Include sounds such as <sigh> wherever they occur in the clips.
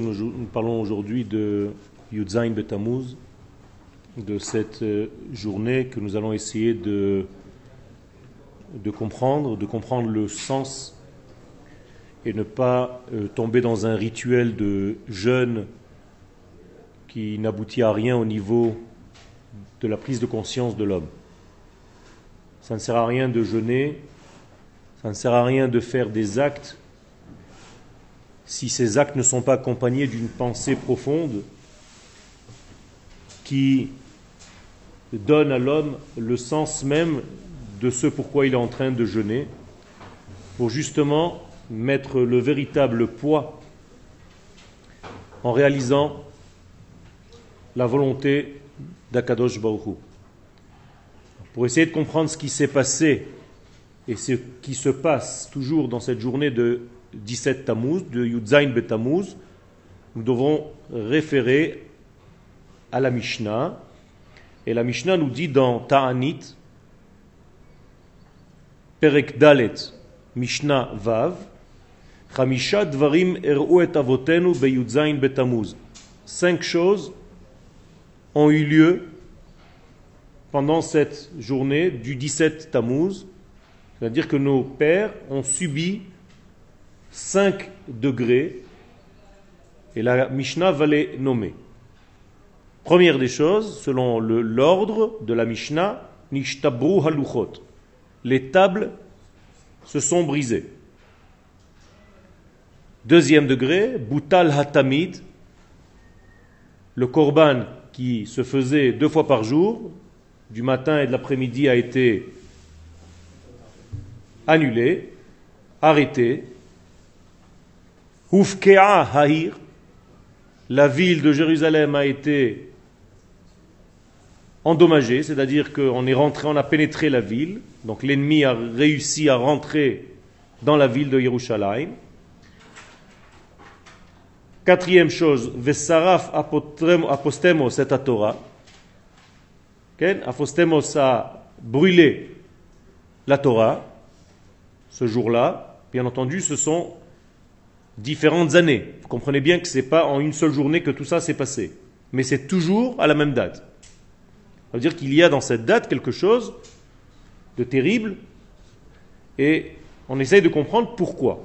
nous, parlons aujourd'hui de Yudzain Betamuz, de cette euh, journée que nous allons essayer de, de comprendre, de comprendre le sens et ne pas euh, tomber dans un rituel de jeûne qui n'aboutit à rien au niveau de la prise de conscience de l'homme. Ça ne sert à rien de jeûner, ça ne sert à rien de faire des actes si ces actes ne sont pas accompagnés d'une pensée profonde qui donne à l'homme le sens même de ce pourquoi il est en train de jeûner, pour justement mettre le véritable poids en réalisant la volonté d'Akadosh Hu. Pour essayer de comprendre ce qui s'est passé et ce qui se passe toujours dans cette journée de 17 Tammuz, de Yudzain Betamuz, nous devrons référer à la Mishnah. Et la Mishnah nous dit dans Ta'anit, Perek Dalet, Mishnah Vav, Chamisha Dvarim Avotenu be Yudzain Betamuz. Cinq choses ont eu lieu pendant cette journée du 17 Tammuz, c'est-à-dire que nos pères ont subi 5 degrés et la Mishnah va les nommer. Première des choses, selon l'ordre de la Mishnah, Nishtabru haluchot. Les tables se sont brisées. Deuxième degré, Boutal hatamid. Le korban qui se faisait deux fois par jour, du matin et de l'après-midi, a été annulé, arrêté. Hufkea Hahir, la ville de Jérusalem a été endommagée, c'est-à-dire qu'on est rentré, on a pénétré la ville, donc l'ennemi a réussi à rentrer dans la ville de Yerushalayim. Quatrième chose, Vesaraf apostemos et Torah. Ken? Apostemos a brûlé la Torah ce jour-là. Bien entendu, ce sont différentes années. Vous comprenez bien que ce n'est pas en une seule journée que tout ça s'est passé. Mais c'est toujours à la même date. Ça veut dire qu'il y a dans cette date quelque chose de terrible et on essaye de comprendre pourquoi.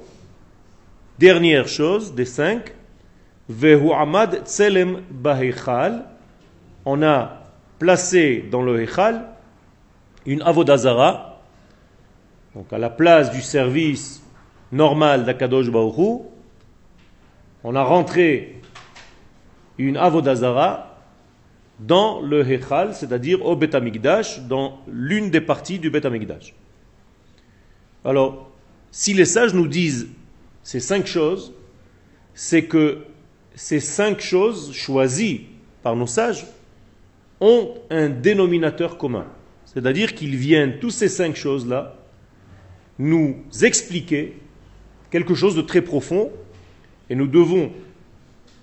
Dernière chose des cinq, Vehu Amad Tselem Bahechal, on a placé dans le Hechal une avodazara, donc à la place du service normal d'Akadosh Hu, on a rentré une avodazara dans le Hechal, c'est-à-dire au Bet Amikdash, dans l'une des parties du Bet Amikdash. Alors, si les sages nous disent ces cinq choses, c'est que ces cinq choses choisies par nos sages ont un dénominateur commun. C'est-à-dire qu'ils viennent, tous ces cinq choses-là, nous expliquer quelque chose de très profond et nous devons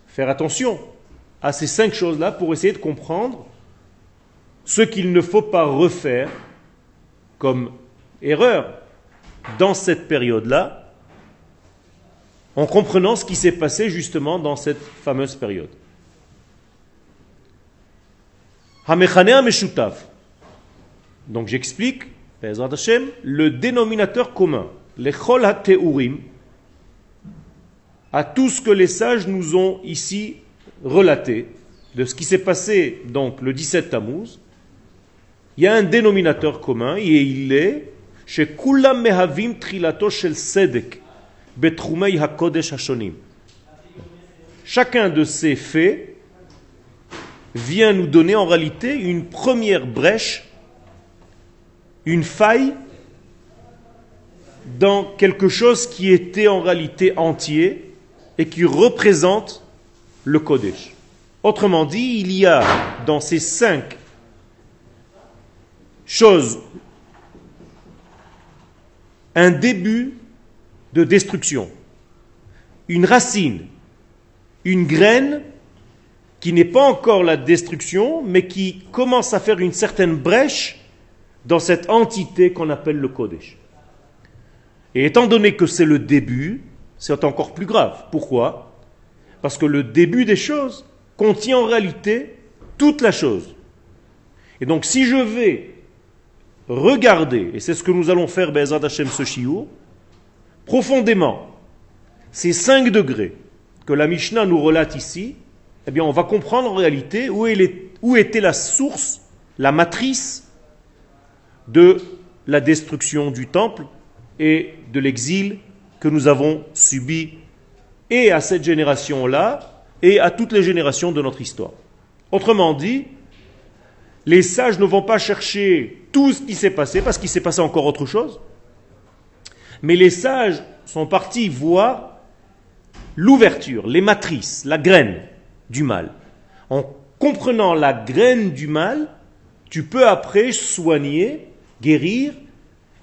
faire attention à ces cinq choses-là pour essayer de comprendre ce qu'il ne faut pas refaire comme erreur dans cette période-là, en comprenant ce qui s'est passé justement dans cette fameuse période. Donc j'explique, le dénominateur commun, les Chol à tout ce que les sages nous ont ici relaté, de ce qui s'est passé donc le 17 Tammuz, il y a un dénominateur commun et il est chez Mehavim Trilato Shel Sedek Betrumei HaKodesh Hashonim. Chacun de ces faits vient nous donner en réalité une première brèche, une faille dans quelque chose qui était en réalité entier et qui représente le Kodesh. Autrement dit, il y a dans ces cinq choses un début de destruction, une racine, une graine qui n'est pas encore la destruction, mais qui commence à faire une certaine brèche dans cette entité qu'on appelle le Kodesh. Et étant donné que c'est le début, c'est encore plus grave. Pourquoi? Parce que le début des choses contient en réalité toute la chose. Et donc si je vais regarder, et c'est ce que nous allons faire, Bezat Hashem profondément, ces 5 degrés que la Mishnah nous relate ici, eh bien on va comprendre en réalité où était la source, la matrice de la destruction du temple et de l'exil que nous avons subi et à cette génération-là et à toutes les générations de notre histoire. Autrement dit, les sages ne vont pas chercher tout ce qui s'est passé, parce qu'il s'est passé encore autre chose, mais les sages sont partis voir l'ouverture, les matrices, la graine du mal. En comprenant la graine du mal, tu peux après soigner, guérir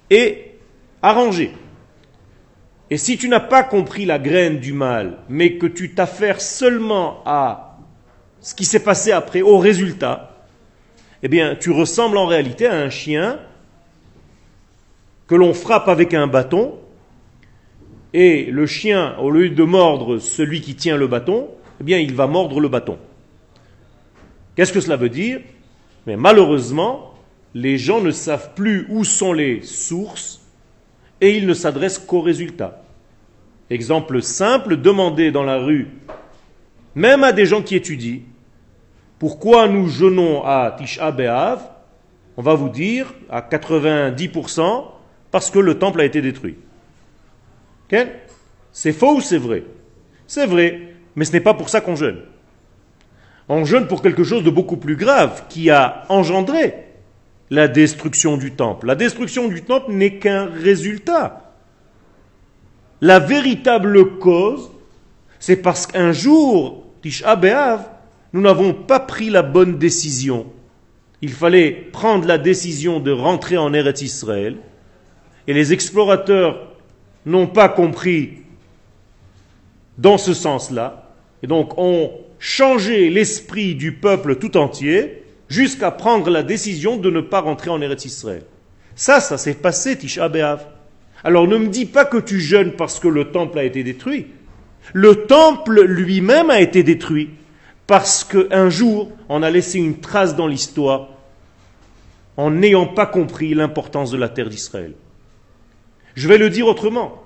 et arranger. Et si tu n'as pas compris la graine du mal, mais que tu t'affaires seulement à ce qui s'est passé après, au résultat, eh bien, tu ressembles en réalité à un chien que l'on frappe avec un bâton, et le chien, au lieu de mordre celui qui tient le bâton, eh bien, il va mordre le bâton. Qu'est-ce que cela veut dire? Mais malheureusement, les gens ne savent plus où sont les sources et ils ne s'adressent qu'aux résultats. Exemple simple, demandez dans la rue, même à des gens qui étudient, pourquoi nous jeûnons à Tisha B'Av? On va vous dire à 90% parce que le temple a été détruit. C'est faux ou c'est vrai? C'est vrai, mais ce n'est pas pour ça qu'on jeûne. On jeûne pour quelque chose de beaucoup plus grave qui a engendré la destruction du temple. La destruction du temple n'est qu'un résultat. La véritable cause, c'est parce qu'un jour, Tisha B'Av, nous n'avons pas pris la bonne décision. Il fallait prendre la décision de rentrer en Eretz Israël. Et les explorateurs n'ont pas compris dans ce sens-là. Et donc ont changé l'esprit du peuple tout entier jusqu'à prendre la décision de ne pas rentrer en Eretz Israël. Ça, ça s'est passé, Tisha B'Av. Alors ne me dis pas que tu jeûnes parce que le temple a été détruit. Le temple lui-même a été détruit parce qu'un jour, on a laissé une trace dans l'histoire en n'ayant pas compris l'importance de la terre d'Israël. Je vais le dire autrement.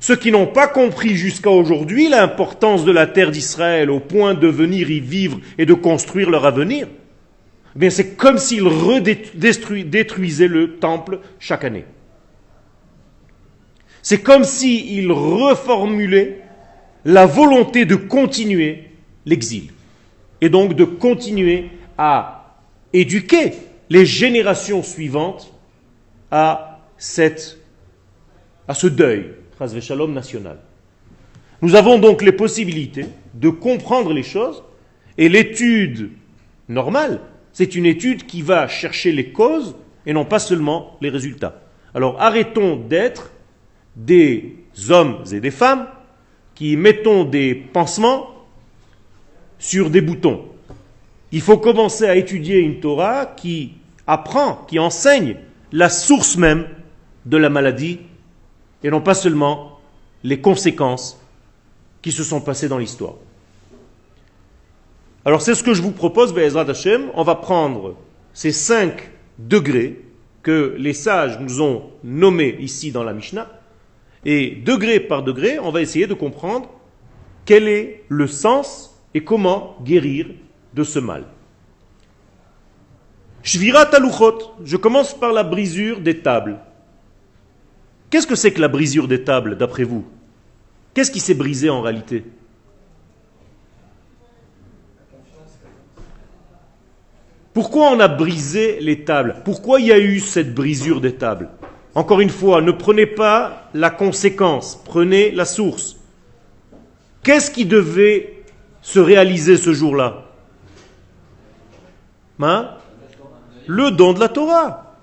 Ceux qui n'ont pas compris jusqu'à aujourd'hui l'importance de la terre d'Israël au point de venir y vivre et de construire leur avenir, eh c'est comme s'ils détruisaient le temple chaque année. C'est comme s'ils reformulaient la volonté de continuer l'exil et donc de continuer à éduquer les générations suivantes à, cette, à ce deuil shalom national. Nous avons donc les possibilités de comprendre les choses et l'étude normale, c'est une étude qui va chercher les causes et non pas seulement les résultats. Alors arrêtons d'être des hommes et des femmes qui mettons des pansements sur des boutons. Il faut commencer à étudier une Torah qui apprend, qui enseigne la source même de la maladie et non pas seulement les conséquences qui se sont passées dans l'histoire. Alors c'est ce que je vous propose, Be'ezrat Hashem. On va prendre ces cinq degrés que les sages nous ont nommés ici dans la Mishnah, et degré par degré, on va essayer de comprendre quel est le sens et comment guérir de ce mal. Shvirat taluchot, je commence par la brisure des tables. Qu'est-ce que c'est que la brisure des tables, d'après vous? Qu'est-ce qui s'est brisé en réalité? Pourquoi on a brisé les tables? Pourquoi il y a eu cette brisure des tables? Encore une fois, ne prenez pas la conséquence, prenez la source. Qu'est-ce qui devait se réaliser ce jour-là? Hein? Le don de la Torah.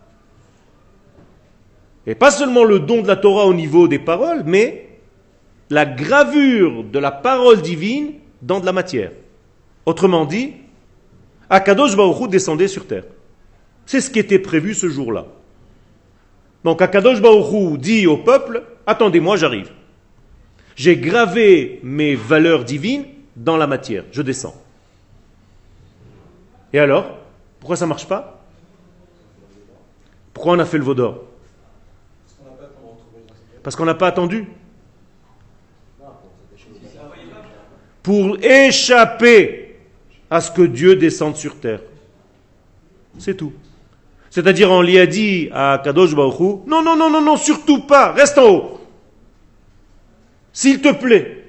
Et pas seulement le don de la Torah au niveau des paroles, mais la gravure de la parole divine dans de la matière. Autrement dit, Akadosh Baruch descendait sur terre. C'est ce qui était prévu ce jour-là. Donc Akadosh Baruch dit au peuple, attendez-moi, j'arrive. J'ai gravé mes valeurs divines dans la matière, je descends. Et alors Pourquoi ça ne marche pas? Pourquoi on a fait le veau d'or? Parce qu'on n'a pas attendu. Pour échapper à ce que Dieu descende sur terre. C'est tout. C'est-à-dire, on lui a dit à Kadosh Baruch non, non, non, non, non, surtout pas, reste en haut. S'il te plaît,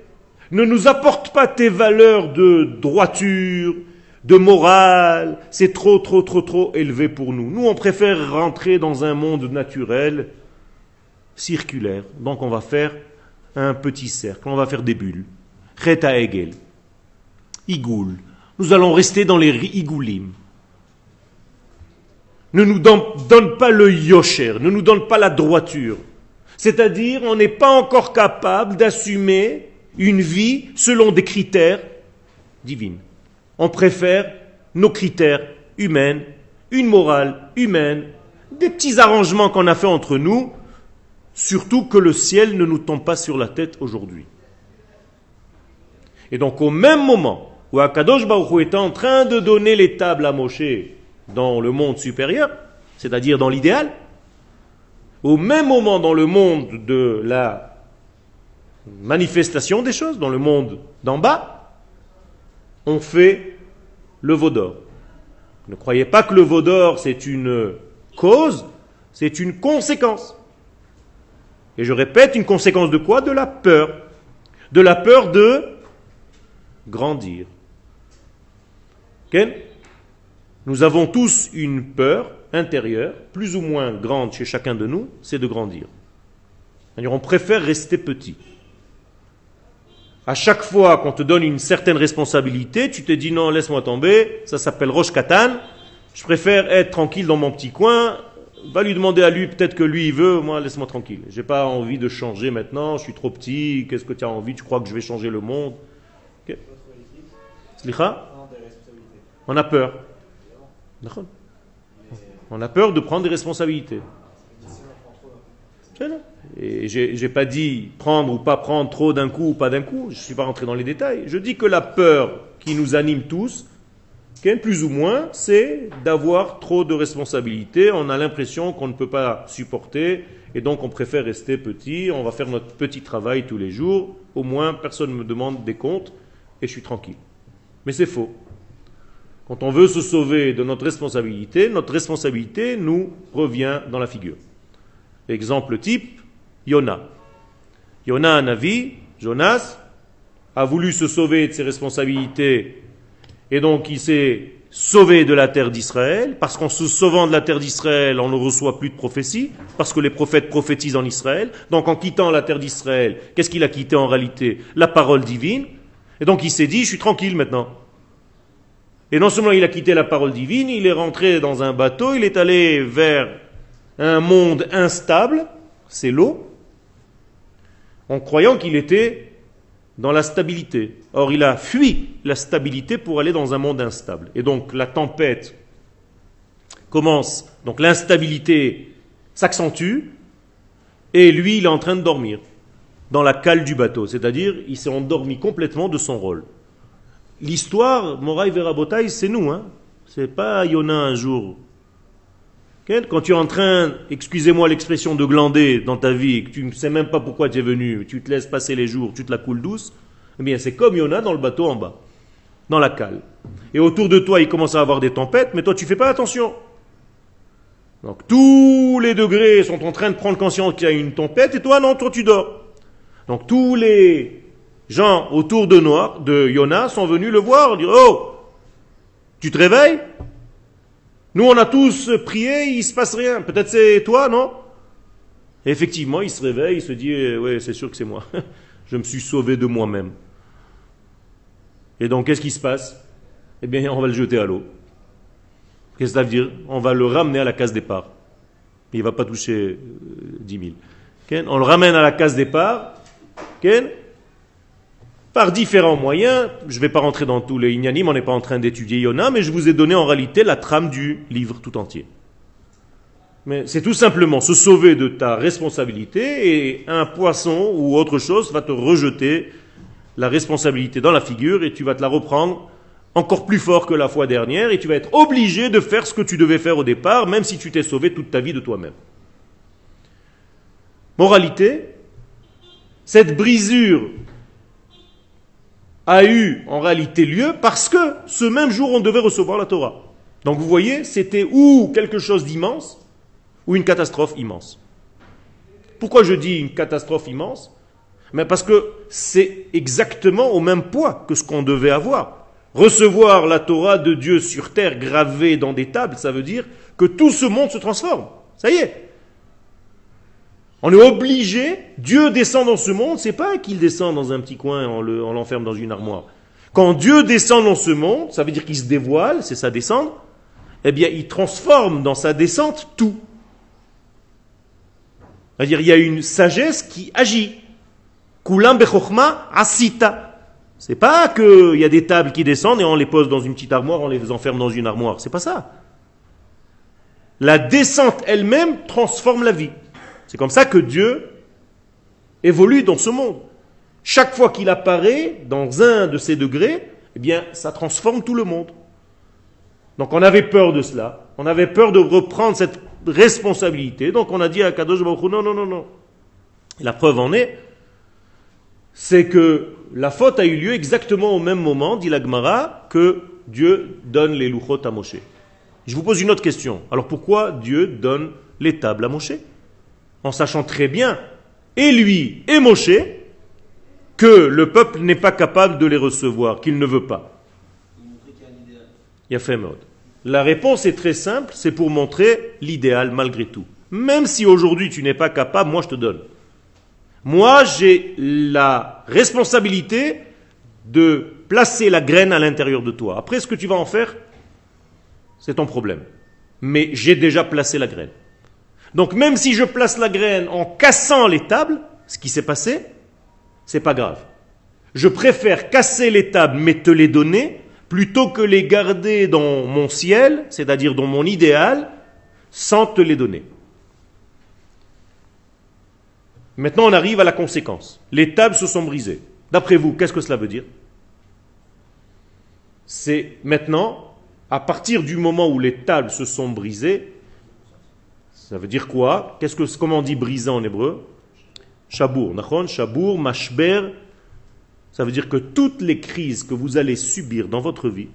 ne nous apporte pas tes valeurs de droiture, de morale, c'est trop, trop, trop, trop élevé pour nous. Nous, on préfère rentrer dans un monde naturel, circulaire. Donc, on va faire un petit cercle, on va faire des bulles. Cheta Egel, Igoul. Nous allons rester dans les Igoulim ne nous donne, pas le yosher, ne nous donne pas la droiture. C'est-à-dire, on n'est pas encore capable d'assumer une vie selon des critères divins. On préfère nos critères humains, une morale humaine, des petits arrangements qu'on a fait entre nous, surtout que le ciel ne nous tombe pas sur la tête aujourd'hui. Et donc au même moment où Akadosh Baruch est en train de donner les tables à Moshe dans le monde supérieur, c'est-à-dire dans l'idéal, au même moment dans le monde de la manifestation des choses, dans le monde d'en bas, on fait le veau d'or. Ne croyez pas que le veau d'or c'est une cause, c'est une conséquence. Et je répète, une conséquence de quoi? De la peur. De la peur de grandir. Nous avons tous une peur intérieure, plus ou moins grande chez chacun de nous, c'est de grandir. On préfère rester petit. À chaque fois qu'on te donne une certaine responsabilité, tu te dis non, laisse-moi tomber, ça s'appelle Roche Katan, je préfère être tranquille dans mon petit coin, va lui demander à lui, peut-être que lui il veut, moi laisse-moi tranquille. J'ai pas envie de changer maintenant, je suis trop petit, qu'est-ce que tu as envie, tu crois que je vais changer le monde? On a peur. On a peur de prendre des responsabilités. Et j'ai pas dit prendre ou pas prendre trop d'un coup ou pas d'un coup, je ne suis pas rentré dans les détails. Je dis que la peur qui nous anime tous, plus ou moins, c'est d'avoir trop de responsabilités. On a l'impression qu'on ne peut pas supporter et donc on préfère rester petit. On va faire notre petit travail tous les jours. Au moins, personne ne me demande des comptes et je suis tranquille. Mais c'est faux. Quand on veut se sauver de notre responsabilité, notre responsabilité nous revient dans la figure. Exemple type, Yona. Yona, un avis, Jonas, a voulu se sauver de ses responsabilités et donc il s'est sauvé de la terre d'Israël, parce qu'en se sauvant de la terre d'Israël, on ne reçoit plus de prophétie, parce que les prophètes prophétisent en Israël. Donc en quittant la terre d'Israël, qu'est-ce qu'il a quitté en réalité? La parole divine. Et donc il s'est dit, je suis tranquille maintenant. Et non seulement il a quitté la parole divine, il est rentré dans un bateau, il est allé vers un monde instable, c'est l'eau, en croyant qu'il était dans la stabilité. Or, il a fui la stabilité pour aller dans un monde instable. Et donc, la tempête commence, donc l'instabilité s'accentue, et lui, il est en train de dormir dans la cale du bateau, c'est-à-dire il s'est endormi complètement de son rôle. L'histoire, Moraï Verabotaï, c'est nous. Hein. C'est pas Yona un jour. Quand tu es en train, excusez-moi l'expression, de glander dans ta vie, que tu ne sais même pas pourquoi tu es venu, tu te laisses passer les jours, tu te la coules douce, eh bien c'est comme Yona dans le bateau en bas, dans la cale. Et autour de toi, il commence à avoir des tempêtes, mais toi tu fais pas attention. Donc tous les degrés sont en train de prendre conscience qu'il y a une tempête, et toi non, toi tu dors. Donc tous les gens autour de Noir, de Yona, sont venus le voir, dire Oh, tu te réveilles? Nous, on a tous prié, il se passe rien. Peut-être c'est toi, non? Effectivement, il se réveille, il se dit Oui, c'est sûr que c'est moi. <laughs> Je me suis sauvé de moi-même. Et donc, qu'est-ce qui se passe? Eh bien, on va le jeter à l'eau. Qu'est-ce que ça veut dire? On va le ramener à la case départ. Il ne va pas toucher 10 euh, 000. On le ramène à la case départ. Par différents moyens. Je ne vais pas rentrer dans tous les ignanim, on n'est pas en train d'étudier Yona, mais je vous ai donné en réalité la trame du livre tout entier. Mais c'est tout simplement se sauver de ta responsabilité et un poisson ou autre chose va te rejeter la responsabilité dans la figure et tu vas te la reprendre encore plus fort que la fois dernière et tu vas être obligé de faire ce que tu devais faire au départ, même si tu t'es sauvé toute ta vie de toi-même. Moralité, cette brisure a eu en réalité lieu parce que ce même jour on devait recevoir la Torah. Donc vous voyez, c'était ou quelque chose d'immense ou une catastrophe immense. Pourquoi je dis une catastrophe immense? Mais parce que c'est exactement au même poids que ce qu'on devait avoir. Recevoir la Torah de Dieu sur terre gravée dans des tables, ça veut dire que tout ce monde se transforme. Ça y est. On est obligé, Dieu descend dans ce monde, c'est pas qu'il descend dans un petit coin, on l'enferme dans une armoire. Quand Dieu descend dans ce monde, ça veut dire qu'il se dévoile, c'est sa descente, eh bien il transforme dans sa descente tout. C'est-à-dire il y a une sagesse qui agit. Kulam bechokma asita. C'est pas qu'il y a des tables qui descendent et on les pose dans une petite armoire, on les enferme dans une armoire. C'est pas ça. La descente elle-même transforme la vie. C'est comme ça que Dieu évolue dans ce monde. Chaque fois qu'il apparaît dans un de ces degrés, eh bien, ça transforme tout le monde. Donc on avait peur de cela. On avait peur de reprendre cette responsabilité. Donc on a dit à Kadosh Baruch non, non, non, non. la preuve en est, c'est que la faute a eu lieu exactement au même moment, dit l'Agmara, que Dieu donne les louchot à Moshe. Je vous pose une autre question. Alors pourquoi Dieu donne les tables à Moshe? En sachant très bien, et lui et Moshe, que le peuple n'est pas capable de les recevoir, qu'il ne veut pas. Il a fait mode. La réponse est très simple, c'est pour montrer l'idéal malgré tout. Même si aujourd'hui tu n'es pas capable, moi je te donne. Moi j'ai la responsabilité de placer la graine à l'intérieur de toi. Après ce que tu vas en faire, c'est ton problème. Mais j'ai déjà placé la graine. Donc même si je place la graine en cassant les tables, ce qui s'est passé, c'est pas grave. Je préfère casser les tables mais te les donner plutôt que les garder dans mon ciel, c'est-à-dire dans mon idéal, sans te les donner. Maintenant, on arrive à la conséquence. Les tables se sont brisées. D'après vous, qu'est-ce que cela veut dire? C'est maintenant, à partir du moment où les tables se sont brisées, ça veut dire quoi? Qu'est-ce que, Comment on dit briser en hébreu? Shabour. Nachon, shabour, mashber. Ça veut dire que toutes les crises que vous allez subir dans votre vie,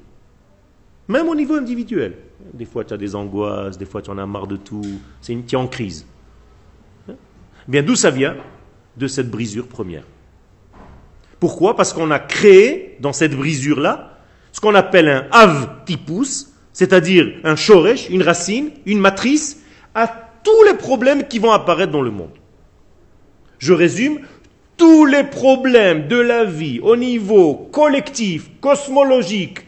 même au niveau individuel, des fois tu as des angoisses, des fois tu en as marre de tout, c'est une, tu es en crise. Hein? Bien d'où ça vient? De cette brisure première. Pourquoi? Parce qu'on a créé dans cette brisure-là ce qu'on appelle un av tipus, c'est-à-dire un shoresh, une racine, une matrice à tous les problèmes qui vont apparaître dans le monde. Je résume, tous les problèmes de la vie au niveau collectif, cosmologique,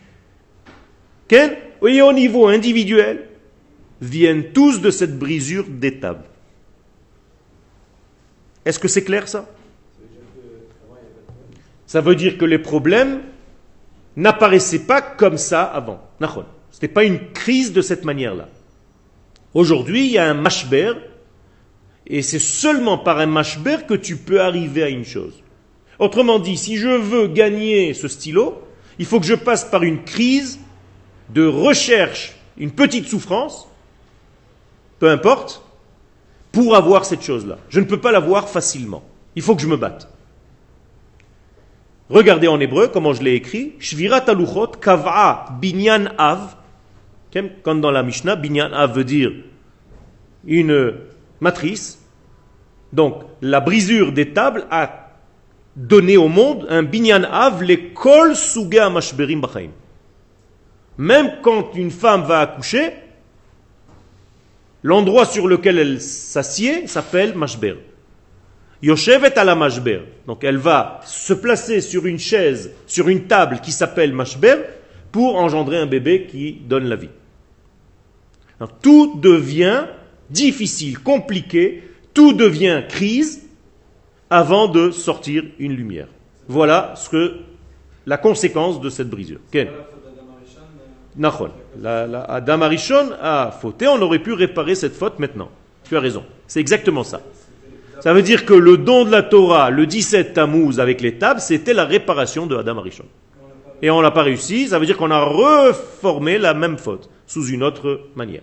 et au niveau individuel, viennent tous de cette brisure des tables. Est-ce que c'est clair ça? Ça veut dire que les problèmes n'apparaissaient pas comme ça avant. Ce n'était pas une crise de cette manière-là. Aujourd'hui, il y a un mashber, et c'est seulement par un mashber que tu peux arriver à une chose. Autrement dit, si je veux gagner ce stylo, il faut que je passe par une crise de recherche, une petite souffrance, peu importe, pour avoir cette chose-là. Je ne peux pas l'avoir facilement. Il faut que je me batte. Regardez en hébreu comment je l'ai écrit. Shvirat aluchot kav'a binyan av comme dans la Mishnah, binyan av veut dire une matrice. Donc, la brisure des tables a donné au monde un binyan av, l'école suga mashberim bachaim. Même quand une femme va accoucher, l'endroit sur lequel elle s'assied s'appelle mashber. Yoshevet à la mashber. Donc elle va se placer sur une chaise, sur une table qui s'appelle mashber, pour engendrer un bébé qui donne la vie tout devient difficile, compliqué, tout devient crise avant de sortir une lumière. Voilà ce que la conséquence de cette brisure. Nachon. La, la- Adam Arishon a fauté, on aurait pu réparer cette faute maintenant. Tu as raison. C'est exactement ça. Ça veut dire que le don de la Torah, le 17 Tammuz avec les tables, c'était la réparation de Adam Arishon. Et on n'a pas réussi, ça veut dire qu'on a reformé la même faute, sous une autre manière.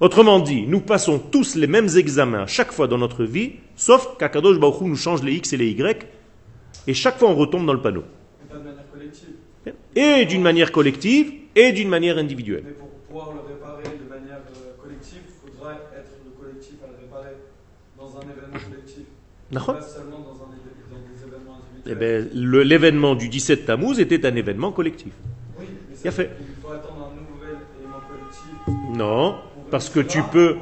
Autrement dit, nous passons tous les mêmes examens chaque fois dans notre vie, sauf qu'Akadosh Baruch Hu nous change les X et les Y, et chaque fois on retombe dans le panneau. Et d'une manière collective, et d'une manière individuelle. Mais pour pouvoir le réparer de manière euh, collective, il faudra être le collectif à le réparer dans un événement collectif. Pas seulement dans, un, éve- dans des événements Eh individuels. ben, le- l'événement du 17 Tammuz était un événement collectif. oui, mais il ça fait. qu'il faut attendre un nouvel élément collectif. Non, parce que tu peux...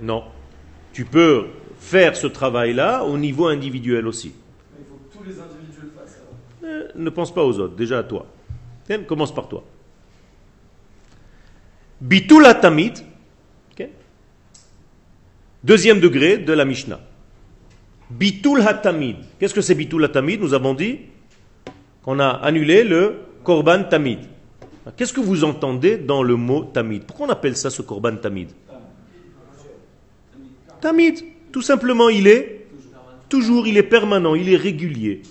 Non. Tu peux faire ce travail-là au niveau individuel aussi. Il faut que tous les individus le fassent. alors. Euh, ne pense pas aux autres, déjà à toi. Tiens, Commence par toi. Bitul Tamid, deuxième degré de la Mishnah. Bitul Hatamid. Qu'est-ce que c'est Bitul Hatamid Nous avons dit qu'on a annulé le Korban Tamid. Qu'est-ce que vous entendez dans le mot Tamid? Pourquoi on appelle ça ce Korban Tamid? Tamid, tout simplement, il est toujours, il est permanent, il est régulier.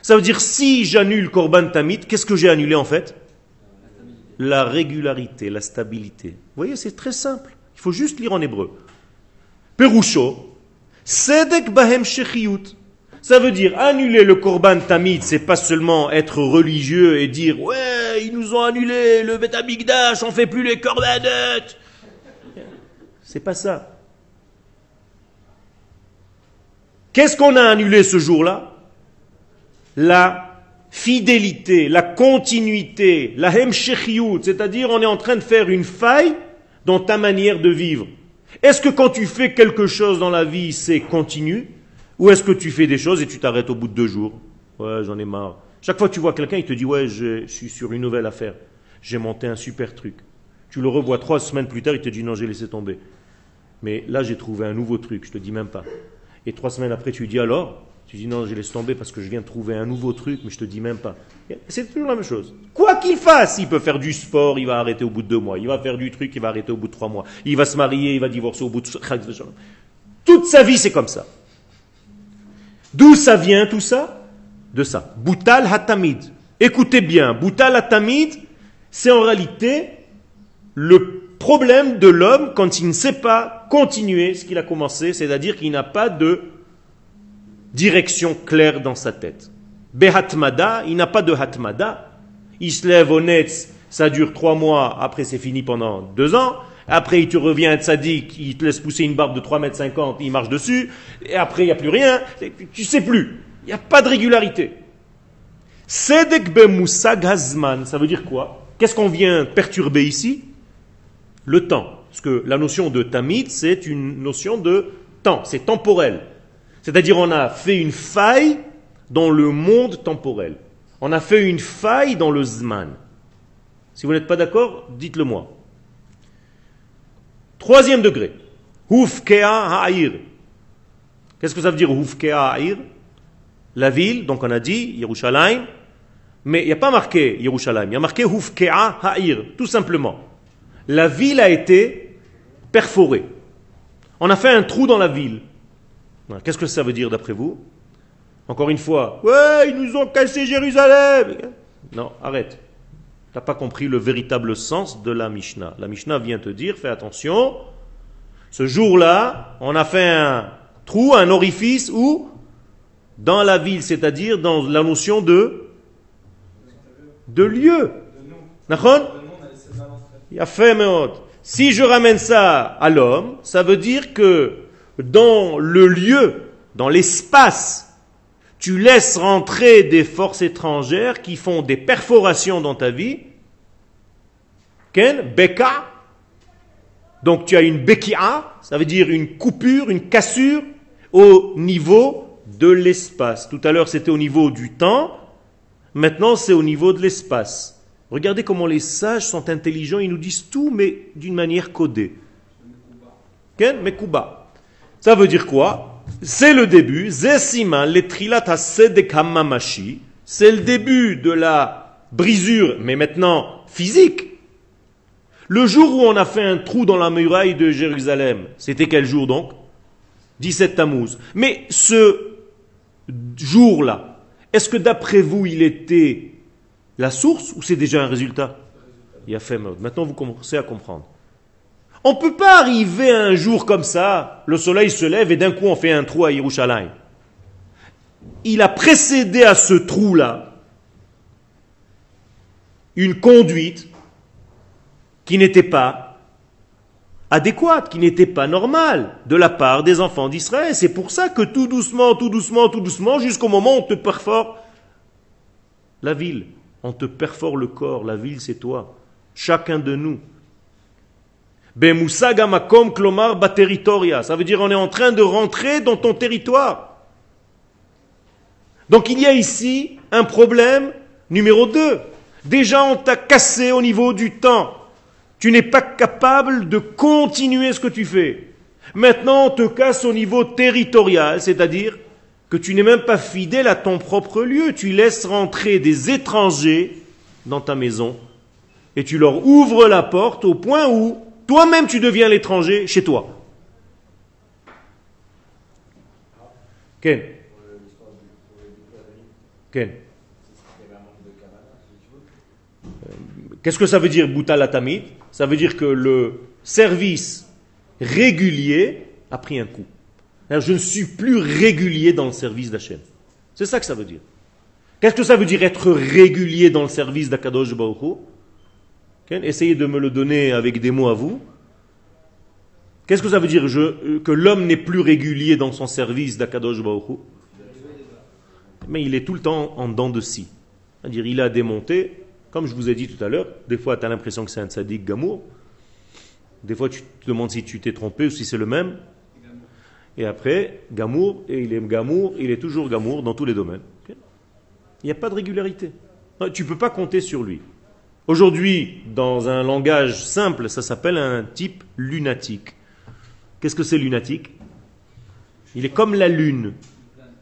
Ça veut dire si j'annule Korban Tamid, qu'est-ce que j'ai annulé en fait? La régularité, la stabilité. Vous voyez, c'est très simple. Il faut juste lire en hébreu. Perusho, Sedek Bahem Shechiyut. Ça veut dire annuler le Korban Tamid, c'est pas seulement être religieux et dire ouais, ils nous ont annulé le Bet Amikdash, on fait plus les Korbanot. C'est pas ça. Qu'est-ce qu'on a annulé ce jour-là? La fidélité, la continuité, la hemshechiyut, c'est-à-dire on est en train de faire une faille dans ta manière de vivre. Est-ce que quand tu fais quelque chose dans la vie, c'est continu? Ou est-ce que tu fais des choses et tu t'arrêtes au bout de deux jours? Ouais, j'en ai marre. Chaque fois que tu vois quelqu'un, il te dit Ouais, je suis sur une nouvelle affaire. J'ai monté un super truc. Tu le revois trois semaines plus tard, il te dit Non, j'ai laissé tomber. Mais là, j'ai trouvé un nouveau truc, je te dis même pas. Et trois semaines après, tu lui dis alors? Tu dis non, je laisse tomber parce que je viens de trouver un nouveau truc, mais je te dis même pas. C'est toujours la même chose. Quoi qu'il fasse, il peut faire du sport, il va arrêter au bout de deux mois. Il va faire du truc, il va arrêter au bout de trois mois. Il va se marier, il va divorcer au bout de. <laughs> Toute sa vie, c'est comme ça. D'où ça vient tout ça? De ça. Boutal Hatamid. Écoutez bien, Boutal Hatamid, c'est en réalité le problème de l'homme quand il ne sait pas continuer ce qu'il a commencé, c'est-à-dire qu'il n'a pas de direction claire dans sa tête. Behatmada, il n'a pas de hatmada. Il se lève au Netz, ça dure trois mois, après c'est fini pendant deux ans. Après, il te revient à Tzadik, il te laisse pousser une barbe de 3 mètres 50, il marche dessus. Et après, il n'y a plus rien. Tu sais plus. Il n'y a pas de régularité. Sedek bemusag hazman, ça veut dire quoi? Qu'est-ce qu'on vient perturber ici? Le temps. Parce que la notion de tamid, c'est une notion de temps, c'est temporel. C'est-à-dire on a fait une faille dans le monde temporel. On a fait une faille dans le zman. Si vous n'êtes pas d'accord, dites-le moi. Troisième degré. Hufkea ha'ir. Qu'est-ce que ça veut dire Hufkea ha'ir? La ville, donc on a dit Yerushalayim, mais il n'y a pas marqué Yerushalayim, il y a marqué Hufkea ha'ir, tout simplement. La ville a été perforée. On a fait un trou dans la ville. Qu'est-ce que ça veut dire d'après vous? Encore une fois, ouais, ils nous ont cassé Jérusalem. Non, arrête. Tu n'as pas compris le véritable sens de la Mishnah. La Mishnah vient te dire, fais attention, ce jour-là, on a fait un trou, un orifice, où Dans la ville, c'est-à-dire dans la notion de, de lieu. Si je ramène ça à l'homme, ça veut dire que dans le lieu, dans l'espace, tu laisses rentrer des forces étrangères qui font des perforations dans ta vie. Ken, Beka. Donc tu as une Bekia, ça veut dire une coupure, une cassure au niveau de l'espace. Tout à l'heure c'était au niveau du temps, maintenant c'est au niveau de l'espace. Regardez comment les sages sont intelligents, ils nous disent tout, mais d'une manière codée. Ken, Mekuba. Ça veut dire quoi? C'est le début. Zesima, le. C'est le début de la brisure, mais maintenant physique. Le jour où on a fait un trou dans la muraille de Jérusalem, c'était quel jour donc? 17 Tammuz. Mais ce jour-là, est-ce que d'après vous, il était la source ou c'est déjà un résultat? Il a fait. Maintenant, vous commencez à comprendre. On ne peut pas arriver un jour comme ça, le soleil se lève et d'un coup on fait un trou à Yerushalayim. Il a précédé à ce trou-là une conduite qui n'était pas adéquate, qui n'était pas normale de la part des enfants d'Israël. C'est pour ça que tout doucement, tout doucement, tout doucement, jusqu'au moment où on te perfore la ville, on te perfore le corps, la ville c'est toi, chacun de nous. klomar Ça veut dire on est en train de rentrer dans ton territoire. Donc il y a ici un problème numéro 2. Déjà on t'a cassé au niveau du temps. Tu n'es pas capable de continuer ce que tu fais. Maintenant on te casse au niveau territorial, c'est-à-dire que tu n'es même pas fidèle à ton propre lieu. Tu laisses rentrer des étrangers dans ta maison et tu leur ouvres la porte au point où toi-même tu deviens l'étranger chez toi. Ken Ken Qu'est-ce que ça veut dire Boutalatamid Ça veut dire que le service régulier a pris un coup. je ne suis plus régulier dans le service d'Hachem. C'est ça que ça veut dire. Qu'est-ce que ça veut dire être régulier dans le service d'Akadosh Baruch Essayez de me le donner avec des mots à vous. Qu'est-ce que ça veut dire que l'homme n'est plus régulier dans son service d'Akadosh Baruch Mais il est tout le temps en dents de scie. C'est-à-dire, il a démonté, comme je vous ai dit tout à l'heure, des fois tu as l'impression que c'est un sadique gamour, des fois tu te demandes si tu t'es trompé ou si c'est le même. Et après, gamour, et il est gamour, il est toujours gamour dans tous les domaines. Il n'y a pas de régularité. Tu ne peux pas compter sur lui. Aujourd'hui, dans un langage simple, ça s'appelle un type lunatique. Qu'est-ce que c'est lunatique? Il est comme la lune.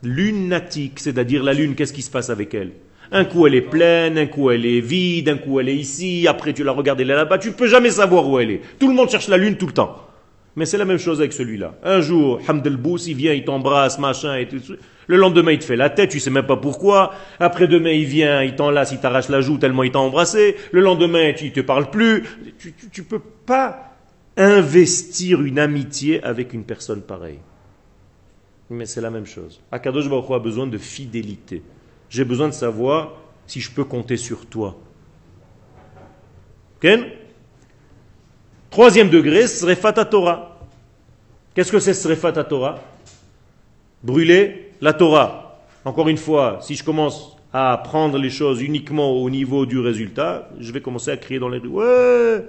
Lunatique, c'est-à-dire la lune, qu'est-ce qui se passe avec elle? Un coup elle est pleine, un coup elle est vide, un coup elle est ici, après tu la regardes, elle est là-bas, tu ne peux jamais savoir où elle est. Tout le monde cherche la lune tout le temps. Mais c'est la même chose avec celui-là. Un jour, Hamdelbous, il vient, il t'embrasse, machin, et tout. Le lendemain, il te fait la tête, tu sais même pas pourquoi. Après demain, il vient, il t'enlace, il t'arrache la joue tellement il t'a embrassé. Le lendemain, il te parle plus. Tu, ne peux pas investir une amitié avec une personne pareille. Mais c'est la même chose. Akadosh Baruch a besoin de fidélité. J'ai besoin de savoir si je peux compter sur toi. Troisième degré, Srefat Torah. Qu'est-ce que c'est Srefat Torah? Brûler la Torah. Encore une fois, si je commence à prendre les choses uniquement au niveau du résultat, je vais commencer à crier dans les rues. Ouais,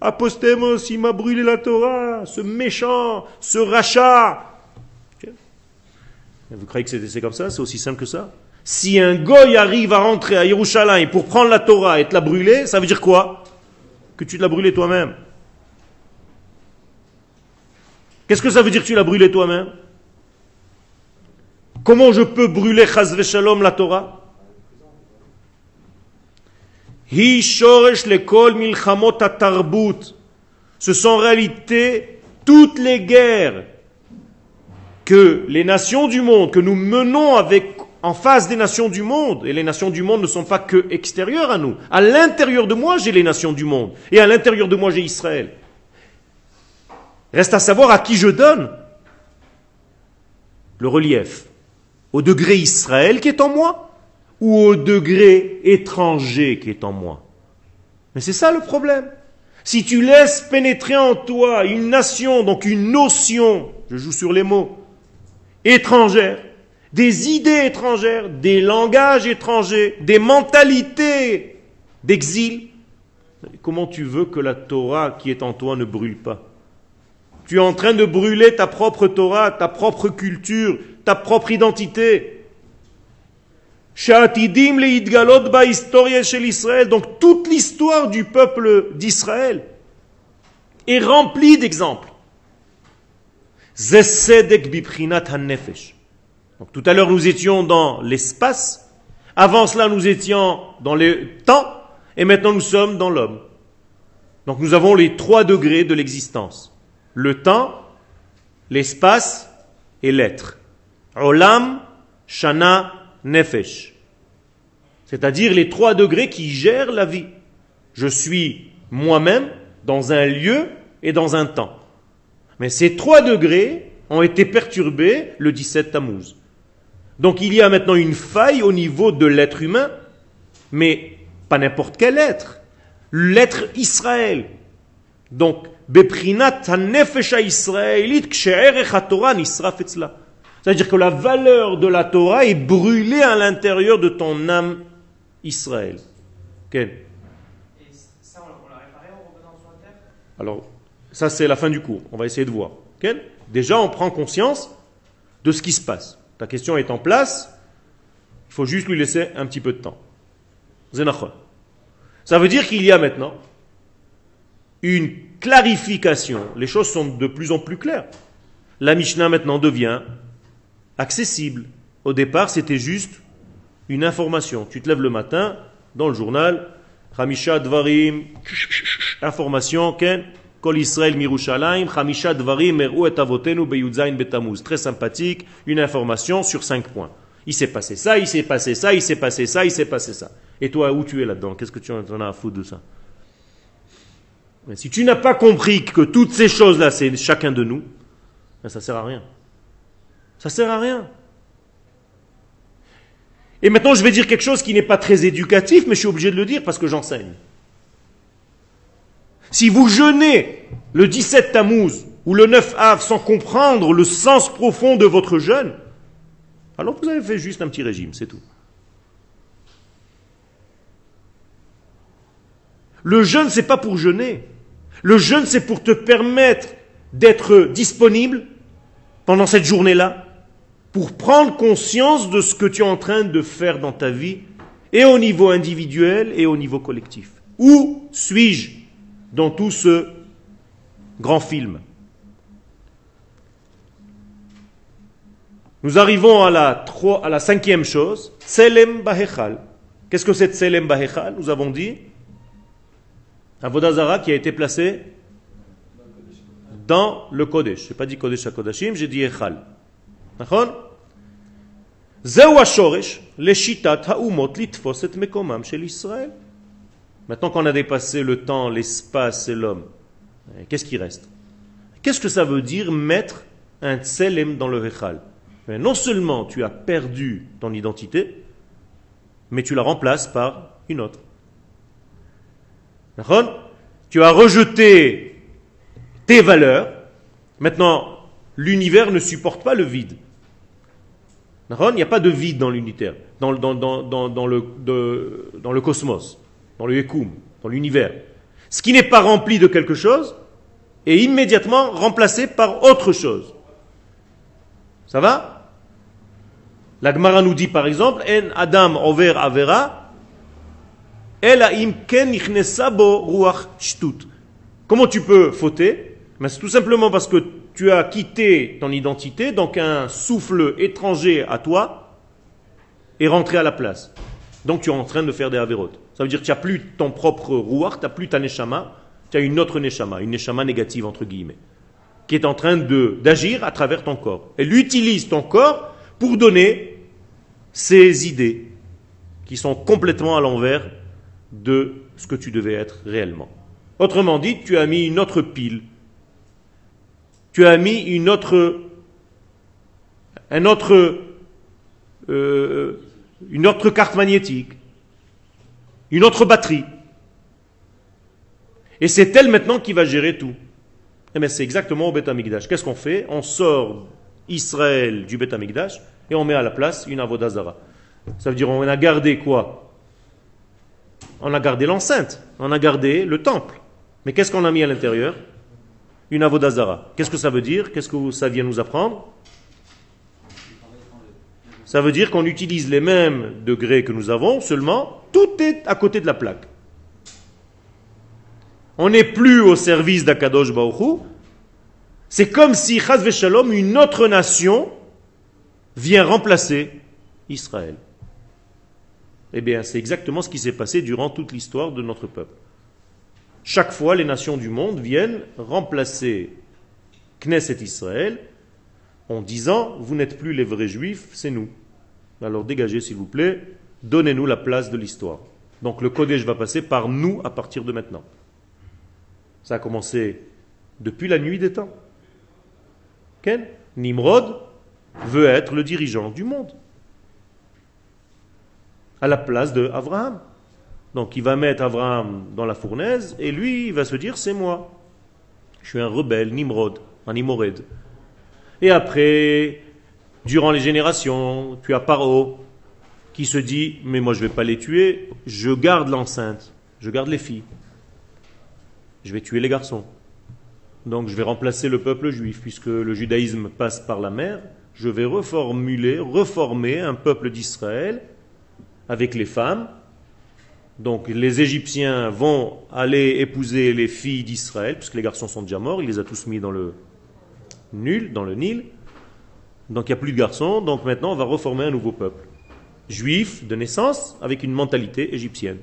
Apostemos, il m'a brûlé la Torah, ce méchant, ce rachat. Vous croyez que c'est comme ça? C'est aussi simple que ça? Si un goy arrive à rentrer à Yerushalayim pour prendre la Torah et te la brûler, ça veut dire quoi? Que tu te l'as brûlé toi-même. Qu'est-ce que ça veut dire que tu l'as brûlé toi-même? Comment je peux brûler la Torah? Ce sont en réalité toutes les guerres que les nations du monde, que nous menons avec, en face des nations du monde, et les nations du monde ne sont pas que extérieures à nous. À l'intérieur de moi, j'ai les nations du monde, et à l'intérieur de moi, j'ai Israël. Reste à savoir à qui je donne le relief. Au degré Israël qui est en moi ou au degré étranger qui est en moi. Mais c'est ça le problème. Si tu laisses pénétrer en toi une nation, donc une notion, je joue sur les mots, étrangère, des idées étrangères, des langages étrangers, des mentalités d'exil, comment tu veux que la Torah qui est en toi ne brûle pas? Tu es en train de brûler ta propre Torah, ta propre culture, ta propre identité. Donc toute l'histoire du peuple d'Israël est remplie d'exemples. Tout à l'heure nous étions dans l'espace, Avant cela, nous étions dans le temps et maintenant nous sommes dans l'homme. Donc nous avons les trois degrés de l'existence. Le temps, l'espace et l'être. Olam, Shana, Nefesh. C'est-à-dire les trois degrés qui gèrent la vie. Je suis moi-même dans un lieu et dans un temps. Mais ces trois degrés ont été perturbés le 17 Tammuz. Donc il y a maintenant une faille au niveau de l'être humain, mais pas n'importe quel être. L'être Israël. Donc, Beprinat israélite Torah C'est-à-dire que la valeur de la Torah est brûlée à l'intérieur de ton âme Israël. Alors, ça c'est la fin du cours. On va essayer de voir. Déjà, on prend conscience de ce qui se passe. Ta question est en place, il faut juste lui laisser un petit peu de temps. Ça veut dire qu'il y a maintenant une clarification. Les choses sont de plus en plus claires. La Mishnah maintenant devient accessible. Au départ, c'était juste une information. Tu te lèves le matin dans le journal, Hamisha Dvarim, information, Ken, Kol Israël Mirushalayim, Hamisha Dvarim Meru et Avotenu Beyudzain Betamuz. Très sympathique, une information sur cinq points. Il s'est passé ça, il s'est passé ça, il s'est passé ça, il s'est passé ça. Et toi, où tu es là-dedans? Qu'est-ce que tu en as à foutre de ça? Si tu n'as pas compris que toutes ces choses-là, c'est chacun de nous, ben ça sert à rien. Ça sert à rien. Et maintenant, je vais dire quelque chose qui n'est pas très éducatif, mais je suis obligé de le dire parce que j'enseigne. Si vous jeûnez le 17 Tammuz ou le 9 Av sans comprendre le sens profond de votre jeûne, alors vous avez fait juste un petit régime, c'est tout. Le jeûne, c'est pas pour jeûner. Le jeûne, c'est pour te permettre d'être disponible pendant cette journée-là, pour prendre conscience de ce que tu es en train de faire dans ta vie, et au niveau individuel et au niveau collectif. Où suis-je dans tout ce grand film. Nous arrivons à la, à la cinquième chose, Tselem Bahechal. Qu'est-ce que c'est Tselem Bahechal Nous avons dit un Vodazara qui a été placé dans le Kodesh. Je n'ai pas dit Kodesh à Kodashim, j'ai dit Echal. D'accord זהו השורש לשיטת האומות לתפוס את מקומם של ישראל. Maintenant qu'on a dépassé le temps, l'espace et l'homme, qu'est-ce qui reste? Qu'est-ce que ça veut dire mettre un tselem dans le Hechal Non seulement tu as perdu ton identité, mais tu la remplaces par une autre. Tu as rejeté tes valeurs. Maintenant, l'univers ne supporte pas le vide. Il n'y a pas de vide dans l'unitaire, dans le cosmos dans le dans l'univers. Ce qui n'est pas rempli de quelque chose est immédiatement remplacé par autre chose. Ça va? La Gemara nous dit par exemple En Adam over avera Comment tu peux fauter? C'est tout simplement parce que tu as quitté ton identité, donc un souffle étranger à toi est rentré à la place. Donc tu es en train de faire des avérotes. Ça veut dire que tu n'as plus ton propre rouar, tu n'as plus ta neshama, tu as une autre neshama, une neshama négative entre guillemets, qui est en train d'agir à travers ton corps. Elle utilise ton corps pour donner ses idées qui sont complètement à l'envers de ce que tu devais être réellement. Autrement dit, tu as mis une autre pile, tu as mis une autre, un autre, euh, une autre carte magnétique une autre batterie. Et c'est elle maintenant qui va gérer tout. Eh bien, c'est exactement au Beth. Qu'est-ce qu'on fait? On sort Israël du Beth et on met à la place une Avodazara. Ça veut dire on a gardé quoi? On a gardé l'enceinte, on a gardé le temple. Mais qu'est-ce qu'on a mis à l'intérieur? Une Avodazara. Qu'est-ce que ça veut dire? Qu'est-ce que ça vient nous apprendre? Ça veut dire qu'on utilise les mêmes degrés que nous avons, seulement tout est à côté de la plaque. On n'est plus au service d'Akadosh Baruch C'est comme si, Chaz une autre nation vient remplacer Israël. Eh bien, c'est exactement ce qui s'est passé durant toute l'histoire de notre peuple. Chaque fois, les nations du monde viennent remplacer Knesset Israël en disant Vous n'êtes plus les vrais juifs, c'est nous. Alors dégagez, s'il vous plaît, donnez-nous la place de l'histoire. Donc le Kodesh va passer par nous à partir de maintenant. Ça a commencé depuis la nuit des temps. Ken Nimrod veut être le dirigeant du monde à la place de Abraham. Donc il va mettre Abraham dans la fournaise et lui, il va se dire c'est moi. Je suis un rebelle, Nimrod, un Imored. Et après, durant les générations, tu as Paro qui se dit mais moi je ne vais pas les tuer, je garde l'enceinte, je garde les filles. Je vais tuer les garçons. Donc je vais remplacer le peuple juif puisque le judaïsme passe par la mer, je vais reformuler, reformer un peuple d'Israël avec les femmes donc les Égyptiens vont aller épouser les filles d'Israël, puisque les garçons sont déjà morts, il les a tous mis dans le nul, dans le Nil. Donc il n'y a plus de garçons, donc maintenant on va reformer un nouveau peuple. Juif de naissance avec une mentalité égyptienne.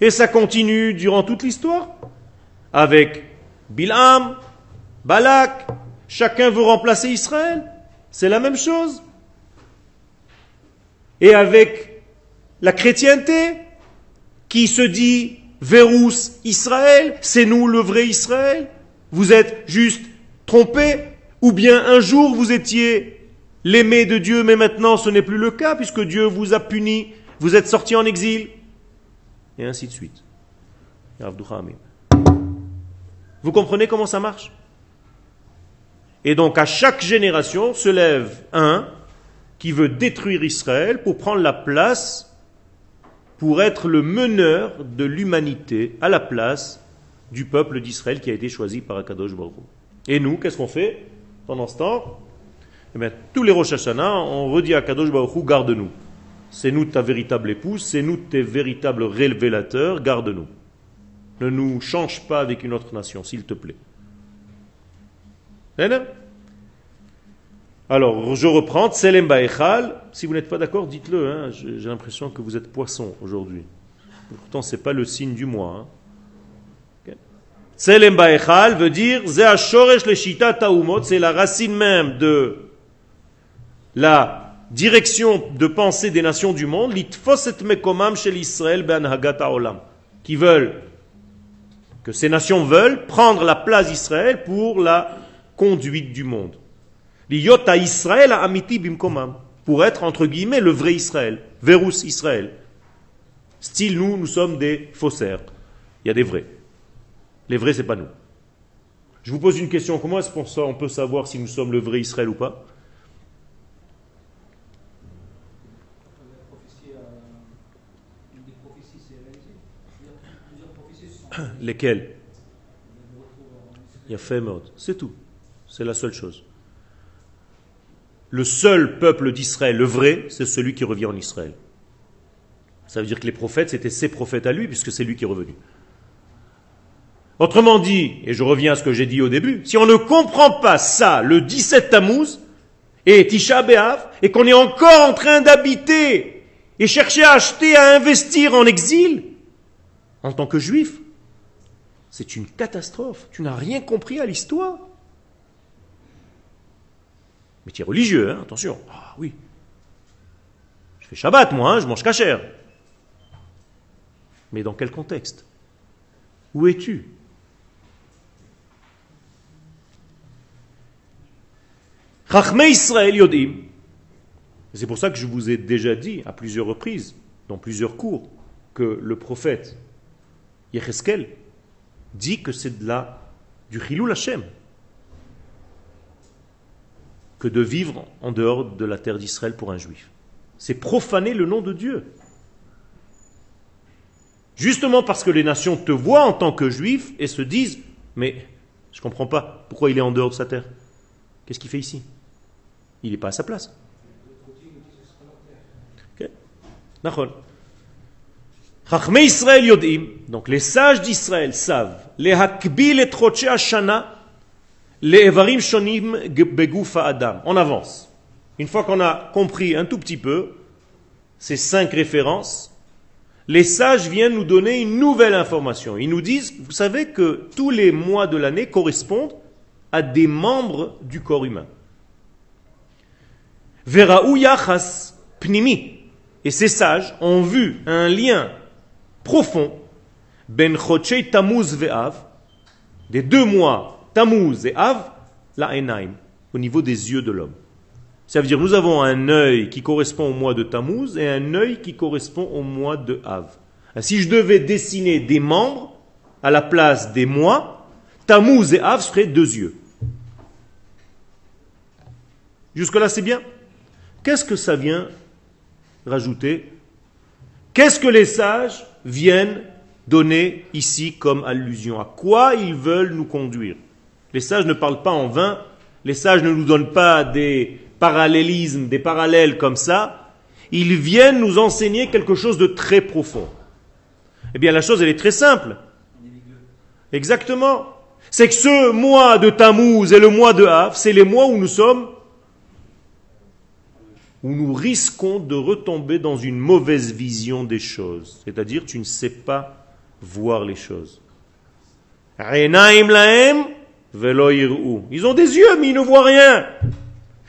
Et ça continue durant toute l'histoire. Avec Bilam, Balak, chacun veut remplacer Israël. C'est la même chose. Et avec la chrétienté qui se dit Vérous Israël, c'est nous le vrai Israël. Vous êtes juste trompés, ou bien un jour vous étiez l'aimé de Dieu, mais maintenant ce n'est plus le cas, puisque Dieu vous a puni, vous êtes sorti en exil, et ainsi de suite. Vous comprenez comment ça marche? Et donc à chaque génération se lève un qui veut détruire Israël pour prendre la place pour être le meneur de l'humanité à la place du peuple d'Israël qui a été choisi par Akadosh Baruch Et nous, qu'est-ce qu'on fait? Pendant ce temps eh bien, Tous les Rosh Hashanah, on redit à Akadosh Baruch garde-nous. C'est nous ta véritable épouse, c'est nous tes véritables révélateurs, garde-nous. Ne nous change pas avec une autre nation, s'il te plaît. Alors, je reprends, Tselem Baechal. Si vous n'êtes pas d'accord, dites-le. Hein. J'ai l'impression que vous êtes poisson aujourd'hui. Pourtant, ce n'est pas le signe du mois. Hein. Tselem Baechal veut dire c'est la racine même de la direction de pensée des nations du monde, qui veulent, que ces nations veulent prendre la place d'Israël pour la conduite du monde. L'iyota Israël a amiti bimkomam. Pour être, entre guillemets, le vrai Israël. Verus Israël. Style, nous, nous sommes des faussaires. Il y a des vrais. Les vrais, c'est pas nous. Je vous pose une question. Comment est-ce qu'on peut savoir si nous sommes le vrai Israël ou pas? <clears throat> Lesquelles Il y a fait C'est tout. C'est la seule chose le seul peuple d'Israël, le vrai, c'est celui qui revient en Israël. Ça veut dire que les prophètes, c'était ses prophètes à lui, puisque c'est lui qui est revenu. Autrement dit, et je reviens à ce que j'ai dit au début, si on ne comprend pas ça le 17 Tammuz et Tisha B'Av, et qu'on est encore en train d'habiter et chercher à acheter, à investir en exil, en tant que juif, c'est une catastrophe. Tu n'as rien compris à l'histoire. Métier religieux, hein, attention. Ah oui. Je fais Shabbat, moi, hein, je mange cachère. Mais dans quel contexte? Où es-tu? Israël Yodim. C'est pour ça que je vous ai déjà dit à plusieurs reprises, dans plusieurs cours, que le prophète Yecheskel dit que c'est de la, du Chilou Hashem que de vivre en dehors de la terre d'Israël pour un juif. C'est profaner le nom de Dieu. Justement parce que les nations te voient en tant que juif et se disent Mais je ne comprends pas, pourquoi il est en dehors de sa terre Qu'est-ce qu'il fait ici? Il n'est pas à sa place. Donc les sages d'Israël savent les hakbil et shana les Evarim Shonim Begoufa Adam. On avance. Une fois qu'on a compris un tout petit peu, ces cinq références, les sages viennent nous donner une nouvelle information. Ils nous disent, vous savez que tous les mois de l'année correspondent à des membres du corps humain. Veraou yachas pnimi. Et ces sages ont vu un lien profond ben chotchei tamuz ve'av, des deux mois tamuz et av, la enaim, au niveau des yeux de l'homme. Ça veut dire nous avons un œil qui correspond au mois de Tammuz et un œil qui correspond au mois de Av. Si je devais dessiner des membres à la place des mois, Tammuz et Av seraient deux yeux. Jusque-là, c'est bien. Qu'est-ce que ça vient rajouter? Qu'est-ce que les sages viennent donner ici comme allusion À quoi ils veulent nous conduire? Les sages ne parlent pas en vain, les sages ne nous donnent pas des parallélismes, des parallèles comme ça, ils viennent nous enseigner quelque chose de très profond. Eh bien, la chose, elle est très simple. Exactement. C'est que ce mois de Tammuz et le mois de Hav, c'est les mois où nous sommes, où nous risquons de retomber dans une mauvaise vision des choses. C'est-à-dire, tu ne sais pas voir les choses. Ils ont des yeux, mais ils ne voient rien.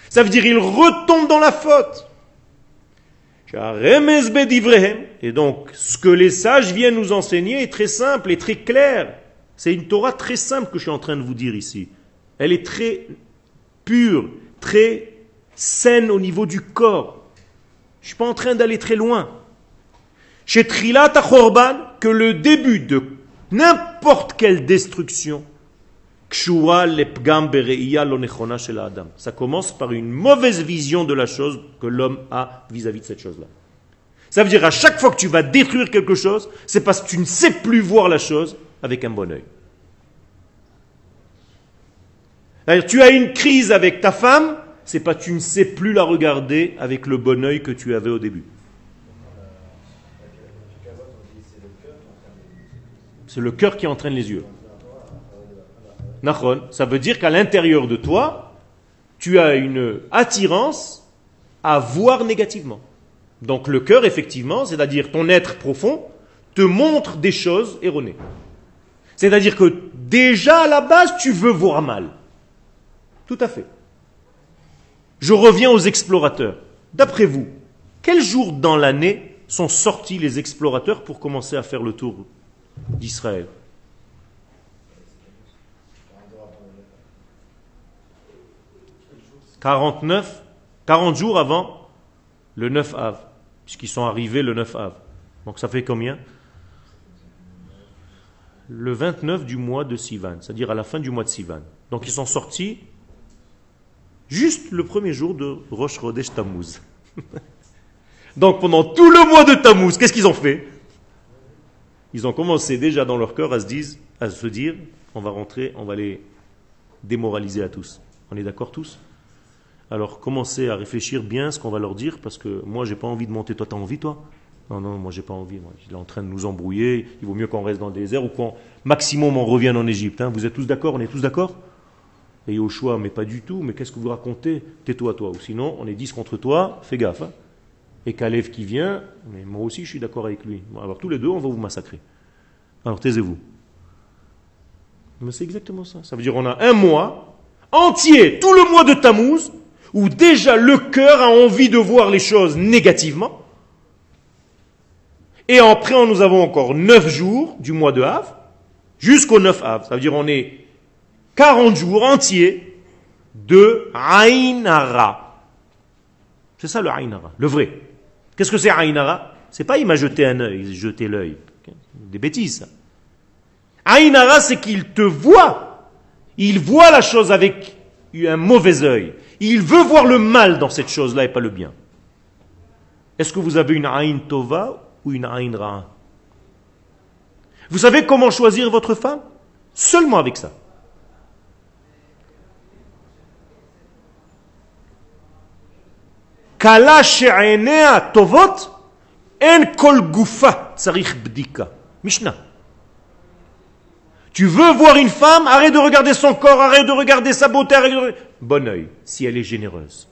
Ça veut dire qu'ils retombent dans la faute. Et donc, ce que les sages viennent nous enseigner est très simple et très clair. C'est une Torah très simple que je suis en train de vous dire ici. Elle est très pure, très saine au niveau du corps. Je ne suis pas en train d'aller très loin. Chez Trilat que le début de n'importe quelle destruction ça commence par une mauvaise vision de la chose que l'homme a vis-à-vis de cette chose-là. Ça veut dire à chaque fois que tu vas détruire quelque chose, c'est parce que tu ne sais plus voir la chose avec un bon oeil. Tu as une crise avec ta femme, c'est que tu ne sais plus la regarder avec le bon oeil que tu avais au début. C'est le cœur qui entraîne les yeux ça veut dire qu'à l'intérieur de toi, tu as une attirance à voir négativement. Donc le cœur, effectivement, c'est-à-dire ton être profond, te montre des choses erronées. C'est-à-dire que déjà à la base, tu veux voir mal. Tout à fait. Je reviens aux explorateurs. D'après vous, quel jour dans l'année sont sortis les explorateurs pour commencer à faire le tour d'Israël? 49, 40 jours avant le 9 Av, puisqu'ils sont arrivés le 9 Av. Donc ça fait combien? Le 29 du mois de Sivan, c'est-à-dire à la fin du mois de Sivan. Donc ils sont sortis juste le premier jour de Rosh Chodesh Tammuz. <laughs> Donc pendant tout le mois de Tammuz, qu'est-ce qu'ils ont fait? Ils ont commencé déjà dans leur cœur à se, dire, on va rentrer, on va les démoraliser à tous. On est d'accord tous? Alors commencez à réfléchir bien ce qu'on va leur dire, parce que moi j'ai pas envie de monter. Toi, tu as envie, toi? Non, non, moi j'ai pas envie. Il est en train de nous embrouiller. Il vaut mieux qu'on reste dans le désert ou qu'on maximum on revienne en Égypte. Hein. Vous êtes tous d'accord? On est tous d'accord? Et choix, mais pas du tout. Mais qu'est-ce que vous racontez? Tais-toi, toi. Ou sinon, on est dix contre toi. Fais gaffe. Hein. Et Kalev qui vient, mais moi aussi je suis d'accord avec lui. Alors tous les deux, on va vous massacrer. Alors taisez-vous. Mais c'est exactement ça. Ça veut dire on a un mois entier, tout le mois de Tammuz, où déjà le cœur a envie de voir les choses négativement. Et après, nous avons encore 9 jours du mois de Hav, jusqu'au 9 Hav. Ça veut dire on est 40 jours entiers de Ainara. C'est ça le Ainara, le vrai. Qu'est-ce que c'est Ainara? C'est pas il m'a jeté un œil, jeté l'œil. Des bêtises. Ainara, c'est qu'il te voit. Il voit la chose avec un mauvais œil. Il veut voir le mal dans cette chose-là et pas le bien. Est-ce que vous avez une Aïn Tova ou une Aïn Ra? Vous savez comment choisir votre femme? Seulement avec ça. Tovot en kol gufa bdika. Mishnah. Tu veux voir une femme, arrête de regarder son corps, arrête de regarder sa beauté, arrête de... Bon oeil, si elle est généreuse.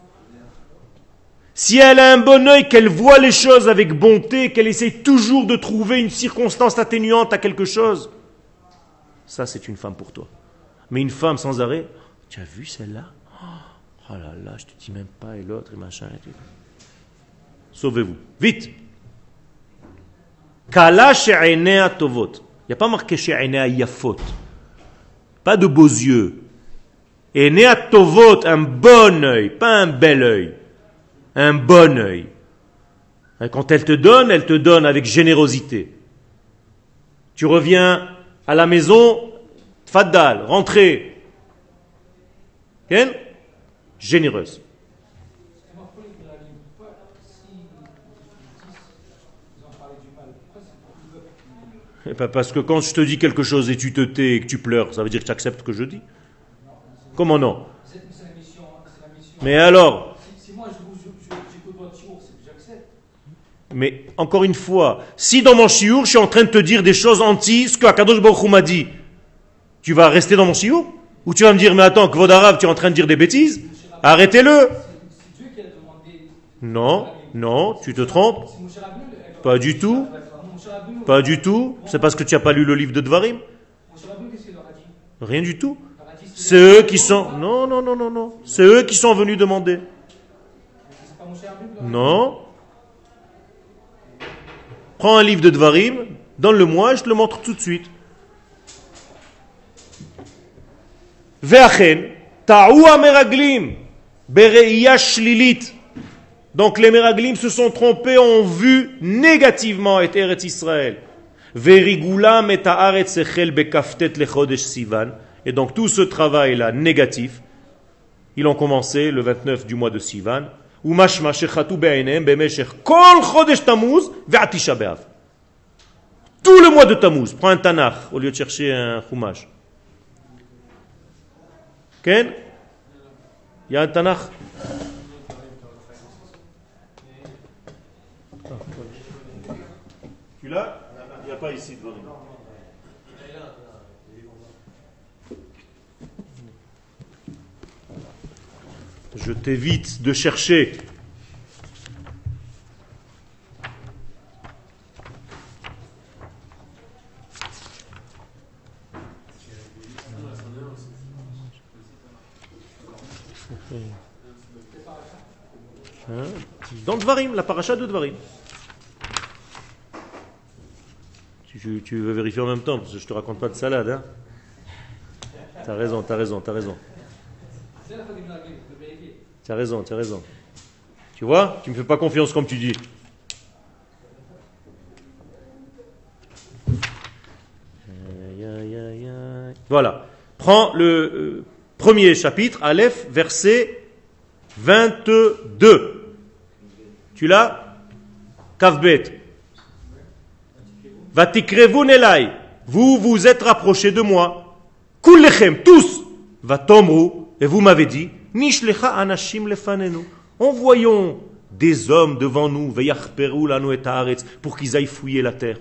Si elle a un bon œil, qu'elle voit les choses avec bonté, qu'elle essaie toujours de trouver une circonstance atténuante à quelque chose, ça c'est une femme pour toi. Mais une femme sans arrêt, tu as vu celle-là? Oh là là, je te dis même pas, et l'autre, et machin, et tout. Sauvez-vous. Vite Kala she'enea tovot. Il n'y a pas marqué she'enea yafot. Pas de beaux yeux. Enea tovot, un bon œil, pas un bel œil. Un bon œil. Quand elle te donne, elle te donne avec générosité. Tu reviens à la maison, faddal, rentrez. Généreuse. Eh ben, Parce que quand je te dis quelque chose et tu te tais et que tu pleures, ça veut dire que tu acceptes ce que je dis Comment non? Mais alors? Que. Mais encore une fois, si dans mon chiour, je suis en train de te dire des choses anti ce que Akadosh Baruch m'a dit, tu vas rester dans mon chiour Ou tu vas me dire, mais attends, Kvod Arav, tu es en train de dire des bêtises? Arrêtez-le. Non, non, tu te trompes Pas du tout. Pas du tout C'est parce que tu n'as pas lu le livre de Dvarim Rien du tout. C'est eux qui sont... Non, non, non, non, non. C'est eux qui sont venus demander. Non. Prends un livre de Dvarim, donne-le-moi et je te le montre tout de suite. Ve'achen, ta'ou meraglim, bereia shlilit. Donc les meraglim se sont trompés, ont vu négativement et Eretz Israël. Verigulam et haaretz echel bekaftet lechodesh sivan. Et donc tout ce travail-là négatif, ils ont commencé le 29 du mois de Sivan. ומשמע שחטאו בעיניהם במשך כל חודש תמוז ועד תשעה באב. Tout le mois de Tammuz. Prends un Tanakh au lieu de chercher un Chumash. Ken Il y a un Tanakh Tu l'as? Il n'y a pas ici devant. Je t'évite de chercher. Hein Dans Dvarim, la paracha de Dvarim. Tu, veux vérifier en même temps, parce que je te raconte pas de salade. Hein t'as raison, t'as raison, t'as raison. C'est la fois des Miralim, vous pouvez vérifier. Tu as raison, tu as raison. Tu vois Tu me fais pas confiance comme tu dis. Voilà. Prends le euh, premier chapitre, Aleph, verset 22. Tu l'as? Kavbet. Vatikrevu nelai. Vous vous êtes rapprochés de moi. Kullechem, tous. Vatomru. Et vous m'avez dit, Nishlecha anashim lefanenu. Envoyons des hommes devant nous, veyachperu lanu et haaretz, pour qu'ils aillent fouiller la terre.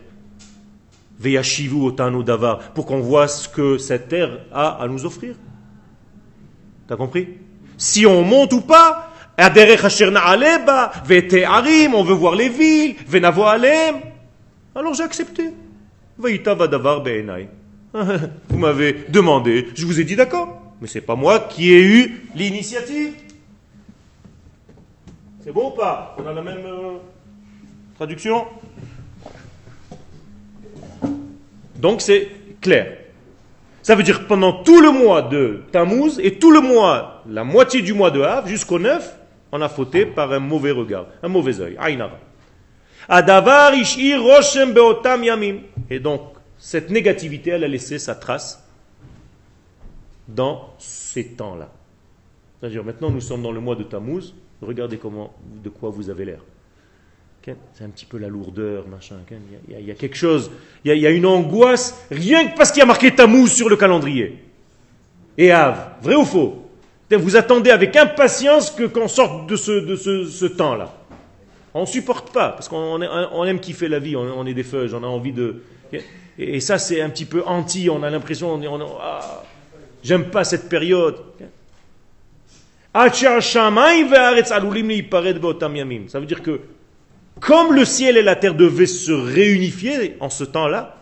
Veyashivu otanu davar, pour qu'on voit ce que cette terre a à nous offrir. T'as compris? Si on monte ou pas, on veut voir les villes. Alors j'ai accepté. <laughs> Vous m'avez demandé, je vous ai dit d'accord. Mais c'est pas moi qui ai eu l'initiative. C'est bon ou pas? On a la même euh, traduction? Donc c'est clair. Ça veut dire que pendant tout le mois de Tammuz et tout le mois, la moitié du mois de Av, jusqu'au 9, on a fauté par un mauvais regard, un mauvais œil. Adavar ishir roshem. Et donc, cette négativité, elle a laissé sa trace dans ces temps-là. C'est-à-dire, maintenant, nous sommes dans le mois de Tammuz. Regardez comment, de quoi vous avez l'air. C'est un petit peu la lourdeur, machin. Il y a- quelque chose, il y a, il y a une angoisse, rien que parce qu'il y a marqué Tammuz sur le calendrier. Et Av, vrai ou faux? Vous attendez avec impatience que qu'on sorte de ce, temps-là. On ne supporte pas, parce qu'on aime kiffer la vie, on, est des feuilles, on a envie de... Et, ça, c'est un petit peu anti, on a l'impression, on on ah, j'aime pas cette période. Ça veut dire que comme le ciel et la terre devaient se réunifier en ce temps-là,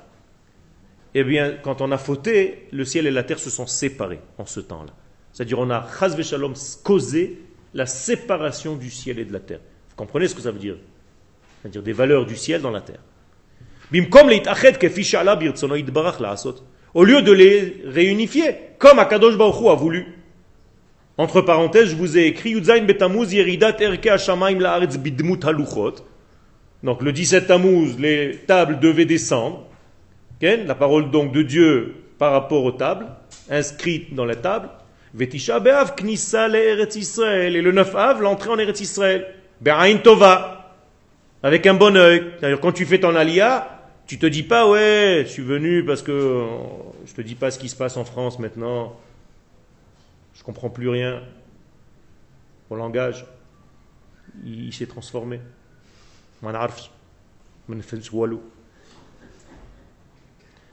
eh bien, quand on a fauté, le ciel et la terre se sont séparés en ce temps-là. C'est-à-dire, on a, chas causé la séparation du ciel et de la terre. Vous comprenez ce que ça veut dire? C'est-à-dire des valeurs du ciel dans la terre. Au lieu de les réunifier, comme Akadosh Baruch a voulu. Entre parenthèses, je vous ai écrit Betamuz Yeridat Erke Hashamaim Laaretz Bidmut Haluchot. Donc le 17 Tammuz, les tables devaient descendre. La parole donc de Dieu par rapport aux tables, inscrites dans la table. Vetisha Be'av Knissa Israël. Et le 9 Av, l'entrée en Eretz Israël. Be'ain Tova. Avec un bon oeil. C'est-à-dire quand tu fais ton alia, tu te dis pas, ouais, je suis venu parce que je te dis pas ce qui se passe en France maintenant. Je comprends plus rien. Mon langage, il, s'est transformé.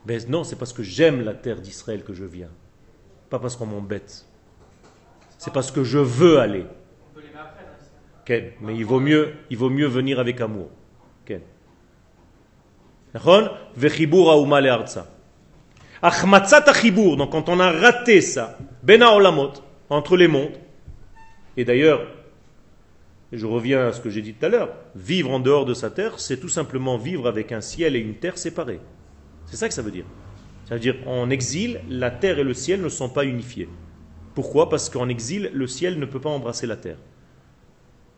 Ben non, c'est parce que j'aime la terre d'Israël que je viens. Pas parce qu'on m'embête. C'est parce que je veux aller. Mais il vaut mieux, il vaut mieux venir avec amour. Donc quand on a raté ça, Olamot, entre les mondes, et d'ailleurs, je reviens à ce que j'ai dit tout à l'heure, vivre en dehors de sa terre, c'est tout simplement vivre avec un ciel et une terre séparés. C'est ça que ça veut dire. Ça veut dire en exil, la terre et le ciel ne sont pas unifiés. Pourquoi? Parce qu'en exil, le ciel ne peut pas embrasser la terre.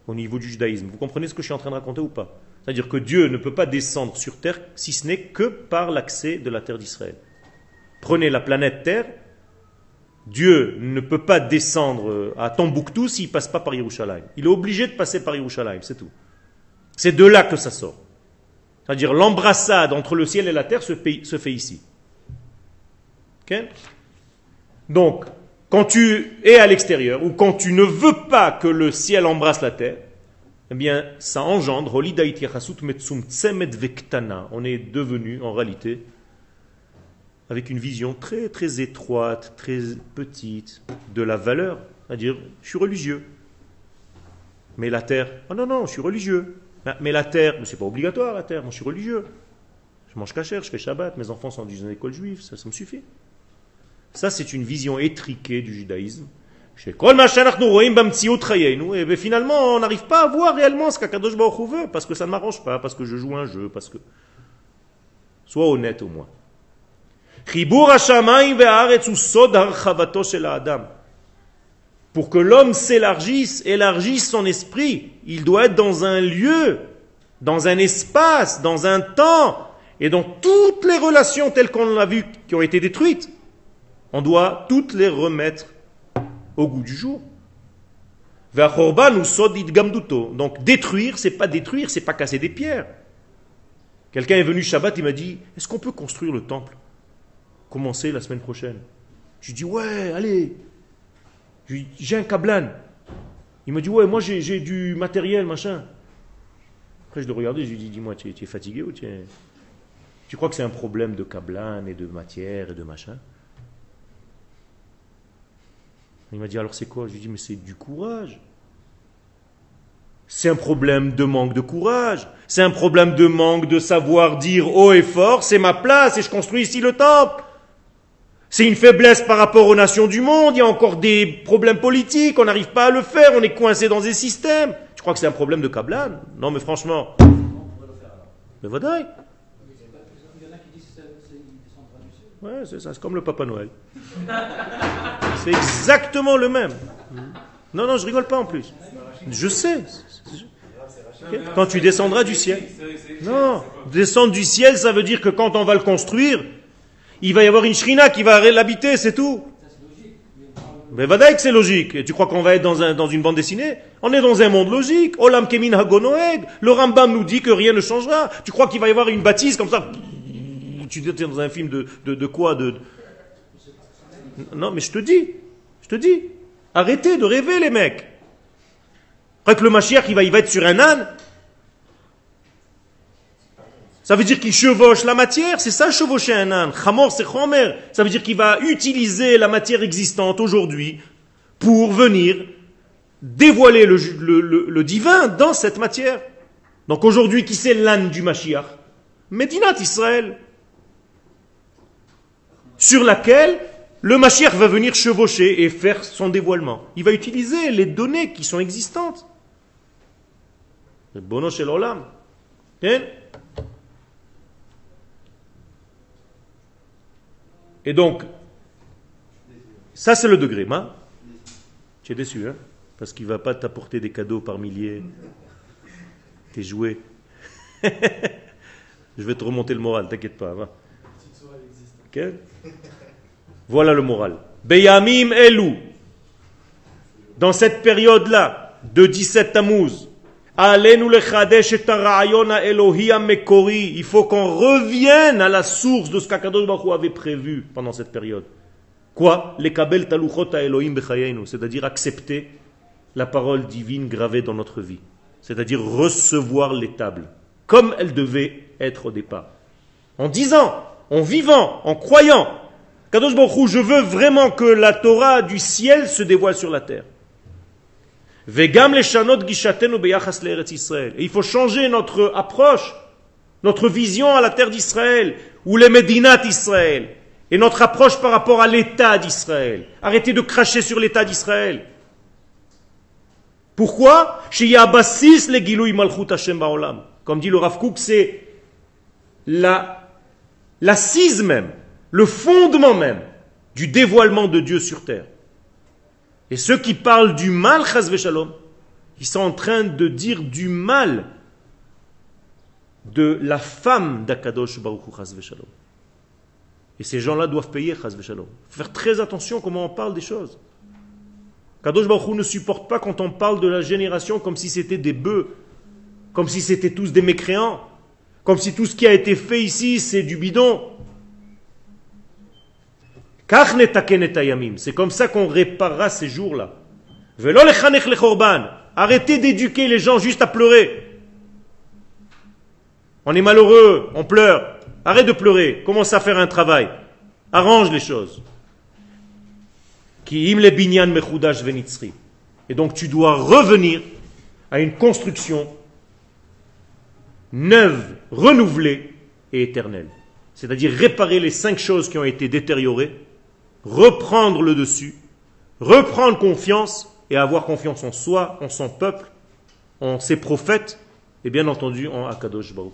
Au niveau du judaïsme. Vous comprenez ce que je suis en train de raconter ou pas? C'est-à-dire que Dieu ne peut pas descendre sur terre si ce n'est que par l'accès de la terre d'Israël. Prenez la planète Terre, Dieu ne peut pas descendre à Tombouctou s'il ne passe pas par Yerushalayim. Il est obligé de passer par Yerushalayim, c'est tout. C'est de là que ça sort. C'est-à-dire l'embrassade entre le ciel et la terre se, fait ici. Donc, quand tu es à l'extérieur ou quand tu ne veux pas que le ciel embrasse la terre, eh bien, ça engendre, on est devenu en réalité avec une vision très très étroite, très petite de la valeur, c'est-à-dire je suis religieux. Mais la terre, oh non non, je suis religieux. Ah, mais la terre, mais c'est pas obligatoire la terre, moi je suis religieux. Je mange cachère, je fais Shabbat, mes enfants sont dans une école juive, ça, ça me suffit. Ça c'est une vision étriquée du judaïsme. Et ben, finalement, on n'arrive pas à voir réellement ce qu'Akadosh Baruch veut, parce que ça ne m'arrange pas, parce que je joue un jeu, parce que... Sois honnête au moins. Pour que l'homme s'élargisse, élargisse son esprit, il doit être dans un lieu, dans un espace, dans un temps, et dans toutes les relations telles qu'on l'a vu qui ont été détruites, on doit toutes les remettre au goût du jour. Donc détruire, c'est pas détruire, c'est pas casser des pierres. Quelqu'un est venu Shabbat, il m'a dit, est-ce qu'on peut construire le temple? Commencer la semaine prochaine. Je lui dis, ouais, allez. J'ai un cablan. Il me dit, ouais, moi j'ai du matériel, machin. Après, je le regardais, je lui dis, dis-moi, tu, es fatigué ou tu. Tu crois que c'est un problème de cablan et de matière et de machin? Il m'a dit, alors c'est quoi? Je lui dis, mais c'est du courage. C'est un problème de manque de courage. C'est un problème de manque de savoir dire haut et fort, c'est ma place et je construis ici le temple. C'est une faiblesse par rapport aux nations du monde, il y a encore des problèmes politiques, on n'arrive pas à le faire, on est coincé dans des systèmes. Tu crois que c'est un problème de Kablan? Non mais franchement. Mais voilà. Ouais, c'est ça, c'est comme le Papa Noël. C'est exactement le même. Non, non, je rigole pas en plus. Je sais. Quand tu descendras du ciel. Non, descendre du ciel, ça veut dire que quand on va le construire, il va y avoir une shrina qui va l'habiter, c'est tout. Mais vadaï que c'est logique. Et tu crois qu'on va être dans, un, dans une bande dessinée? On est dans un monde logique. Olam kemin hagonoeg. Le Rambam nous dit que rien ne changera. Tu crois qu'il va y avoir une bâtisse comme ça? Tu es dans un film de, de, quoi de... Non, mais je te dis. Je te dis. Arrêtez de rêver, les mecs. Après que le Mashiach, il va, il va être sur un âne. Ça veut dire qu'il chevauche la matière, c'est ça chevaucher un âne. Chamor, c'est chomer. Ça veut dire qu'il va utiliser la matière existante aujourd'hui pour venir dévoiler le- le- le divin dans cette matière. Donc aujourd'hui, qui c'est l'âne du Mashiach? Médinat Israël. Sur laquelle le Mashiach va venir chevaucher et faire son dévoilement. Il va utiliser les données qui sont existantes. Bono shel olam. Hein? Et donc, ça c'est le degré. Ma? Tu es déçu, hein? Parce qu'il ne va pas t'apporter des cadeaux par milliers. Tes jouets. <laughs> Je vais te remonter le moral, t'inquiète pas. va. <laughs> Voilà le moral. Beyamim Elou. Dans cette période-là, de 17 Tammuz. Il faut qu'on revienne à la source de ce qu'Akadosh avait prévu pendant cette période. Quoi? Les kabel taluchot Elohim. C'est-à-dire accepter la parole divine gravée dans notre vie. C'est-à-dire recevoir les tables, comme elles devaient être au départ en disant, en vivant, en croyant, Kadosh Baruch je veux vraiment que la Torah du ciel se dévoile sur la terre. Vegam Israël. Il faut changer notre approche, notre vision à la terre d'Israël, ou les Médinat d'Israël, et notre approche par rapport à l'État d'Israël. Arrêtez de cracher sur l'État d'Israël. Pourquoi? Comme dit le Rav Kook, c'est la, l'assise même, le fondement même du dévoilement de Dieu sur terre. Et ceux qui parlent du mal, shalom, ils sont en train de dire du mal de la femme d'Akadosh Baruch Hu, shalom. Et ces gens-là doivent payer shalom. Faut faire très attention comment on parle des choses. Kadosh Baruch ne supporte pas quand on parle de la génération comme si c'était des bœufs, comme si c'était tous des mécréants, comme si tout ce qui a été fait ici c'est du bidon. C'est comme ça qu'on réparera ces jours-là. Arrêtez d'éduquer les gens juste à pleurer. On est malheureux, on pleure. Arrête de pleurer. Commence à faire un travail. Arrange les choses. Et donc tu dois revenir à une construction neuve, renouvelée et éternelle. C'est-à-dire réparer les cinq choses qui ont été détériorées, reprendre le dessus, reprendre confiance et avoir confiance en soi, en son peuple, en ses prophètes et bien entendu en Akadosh Baruch.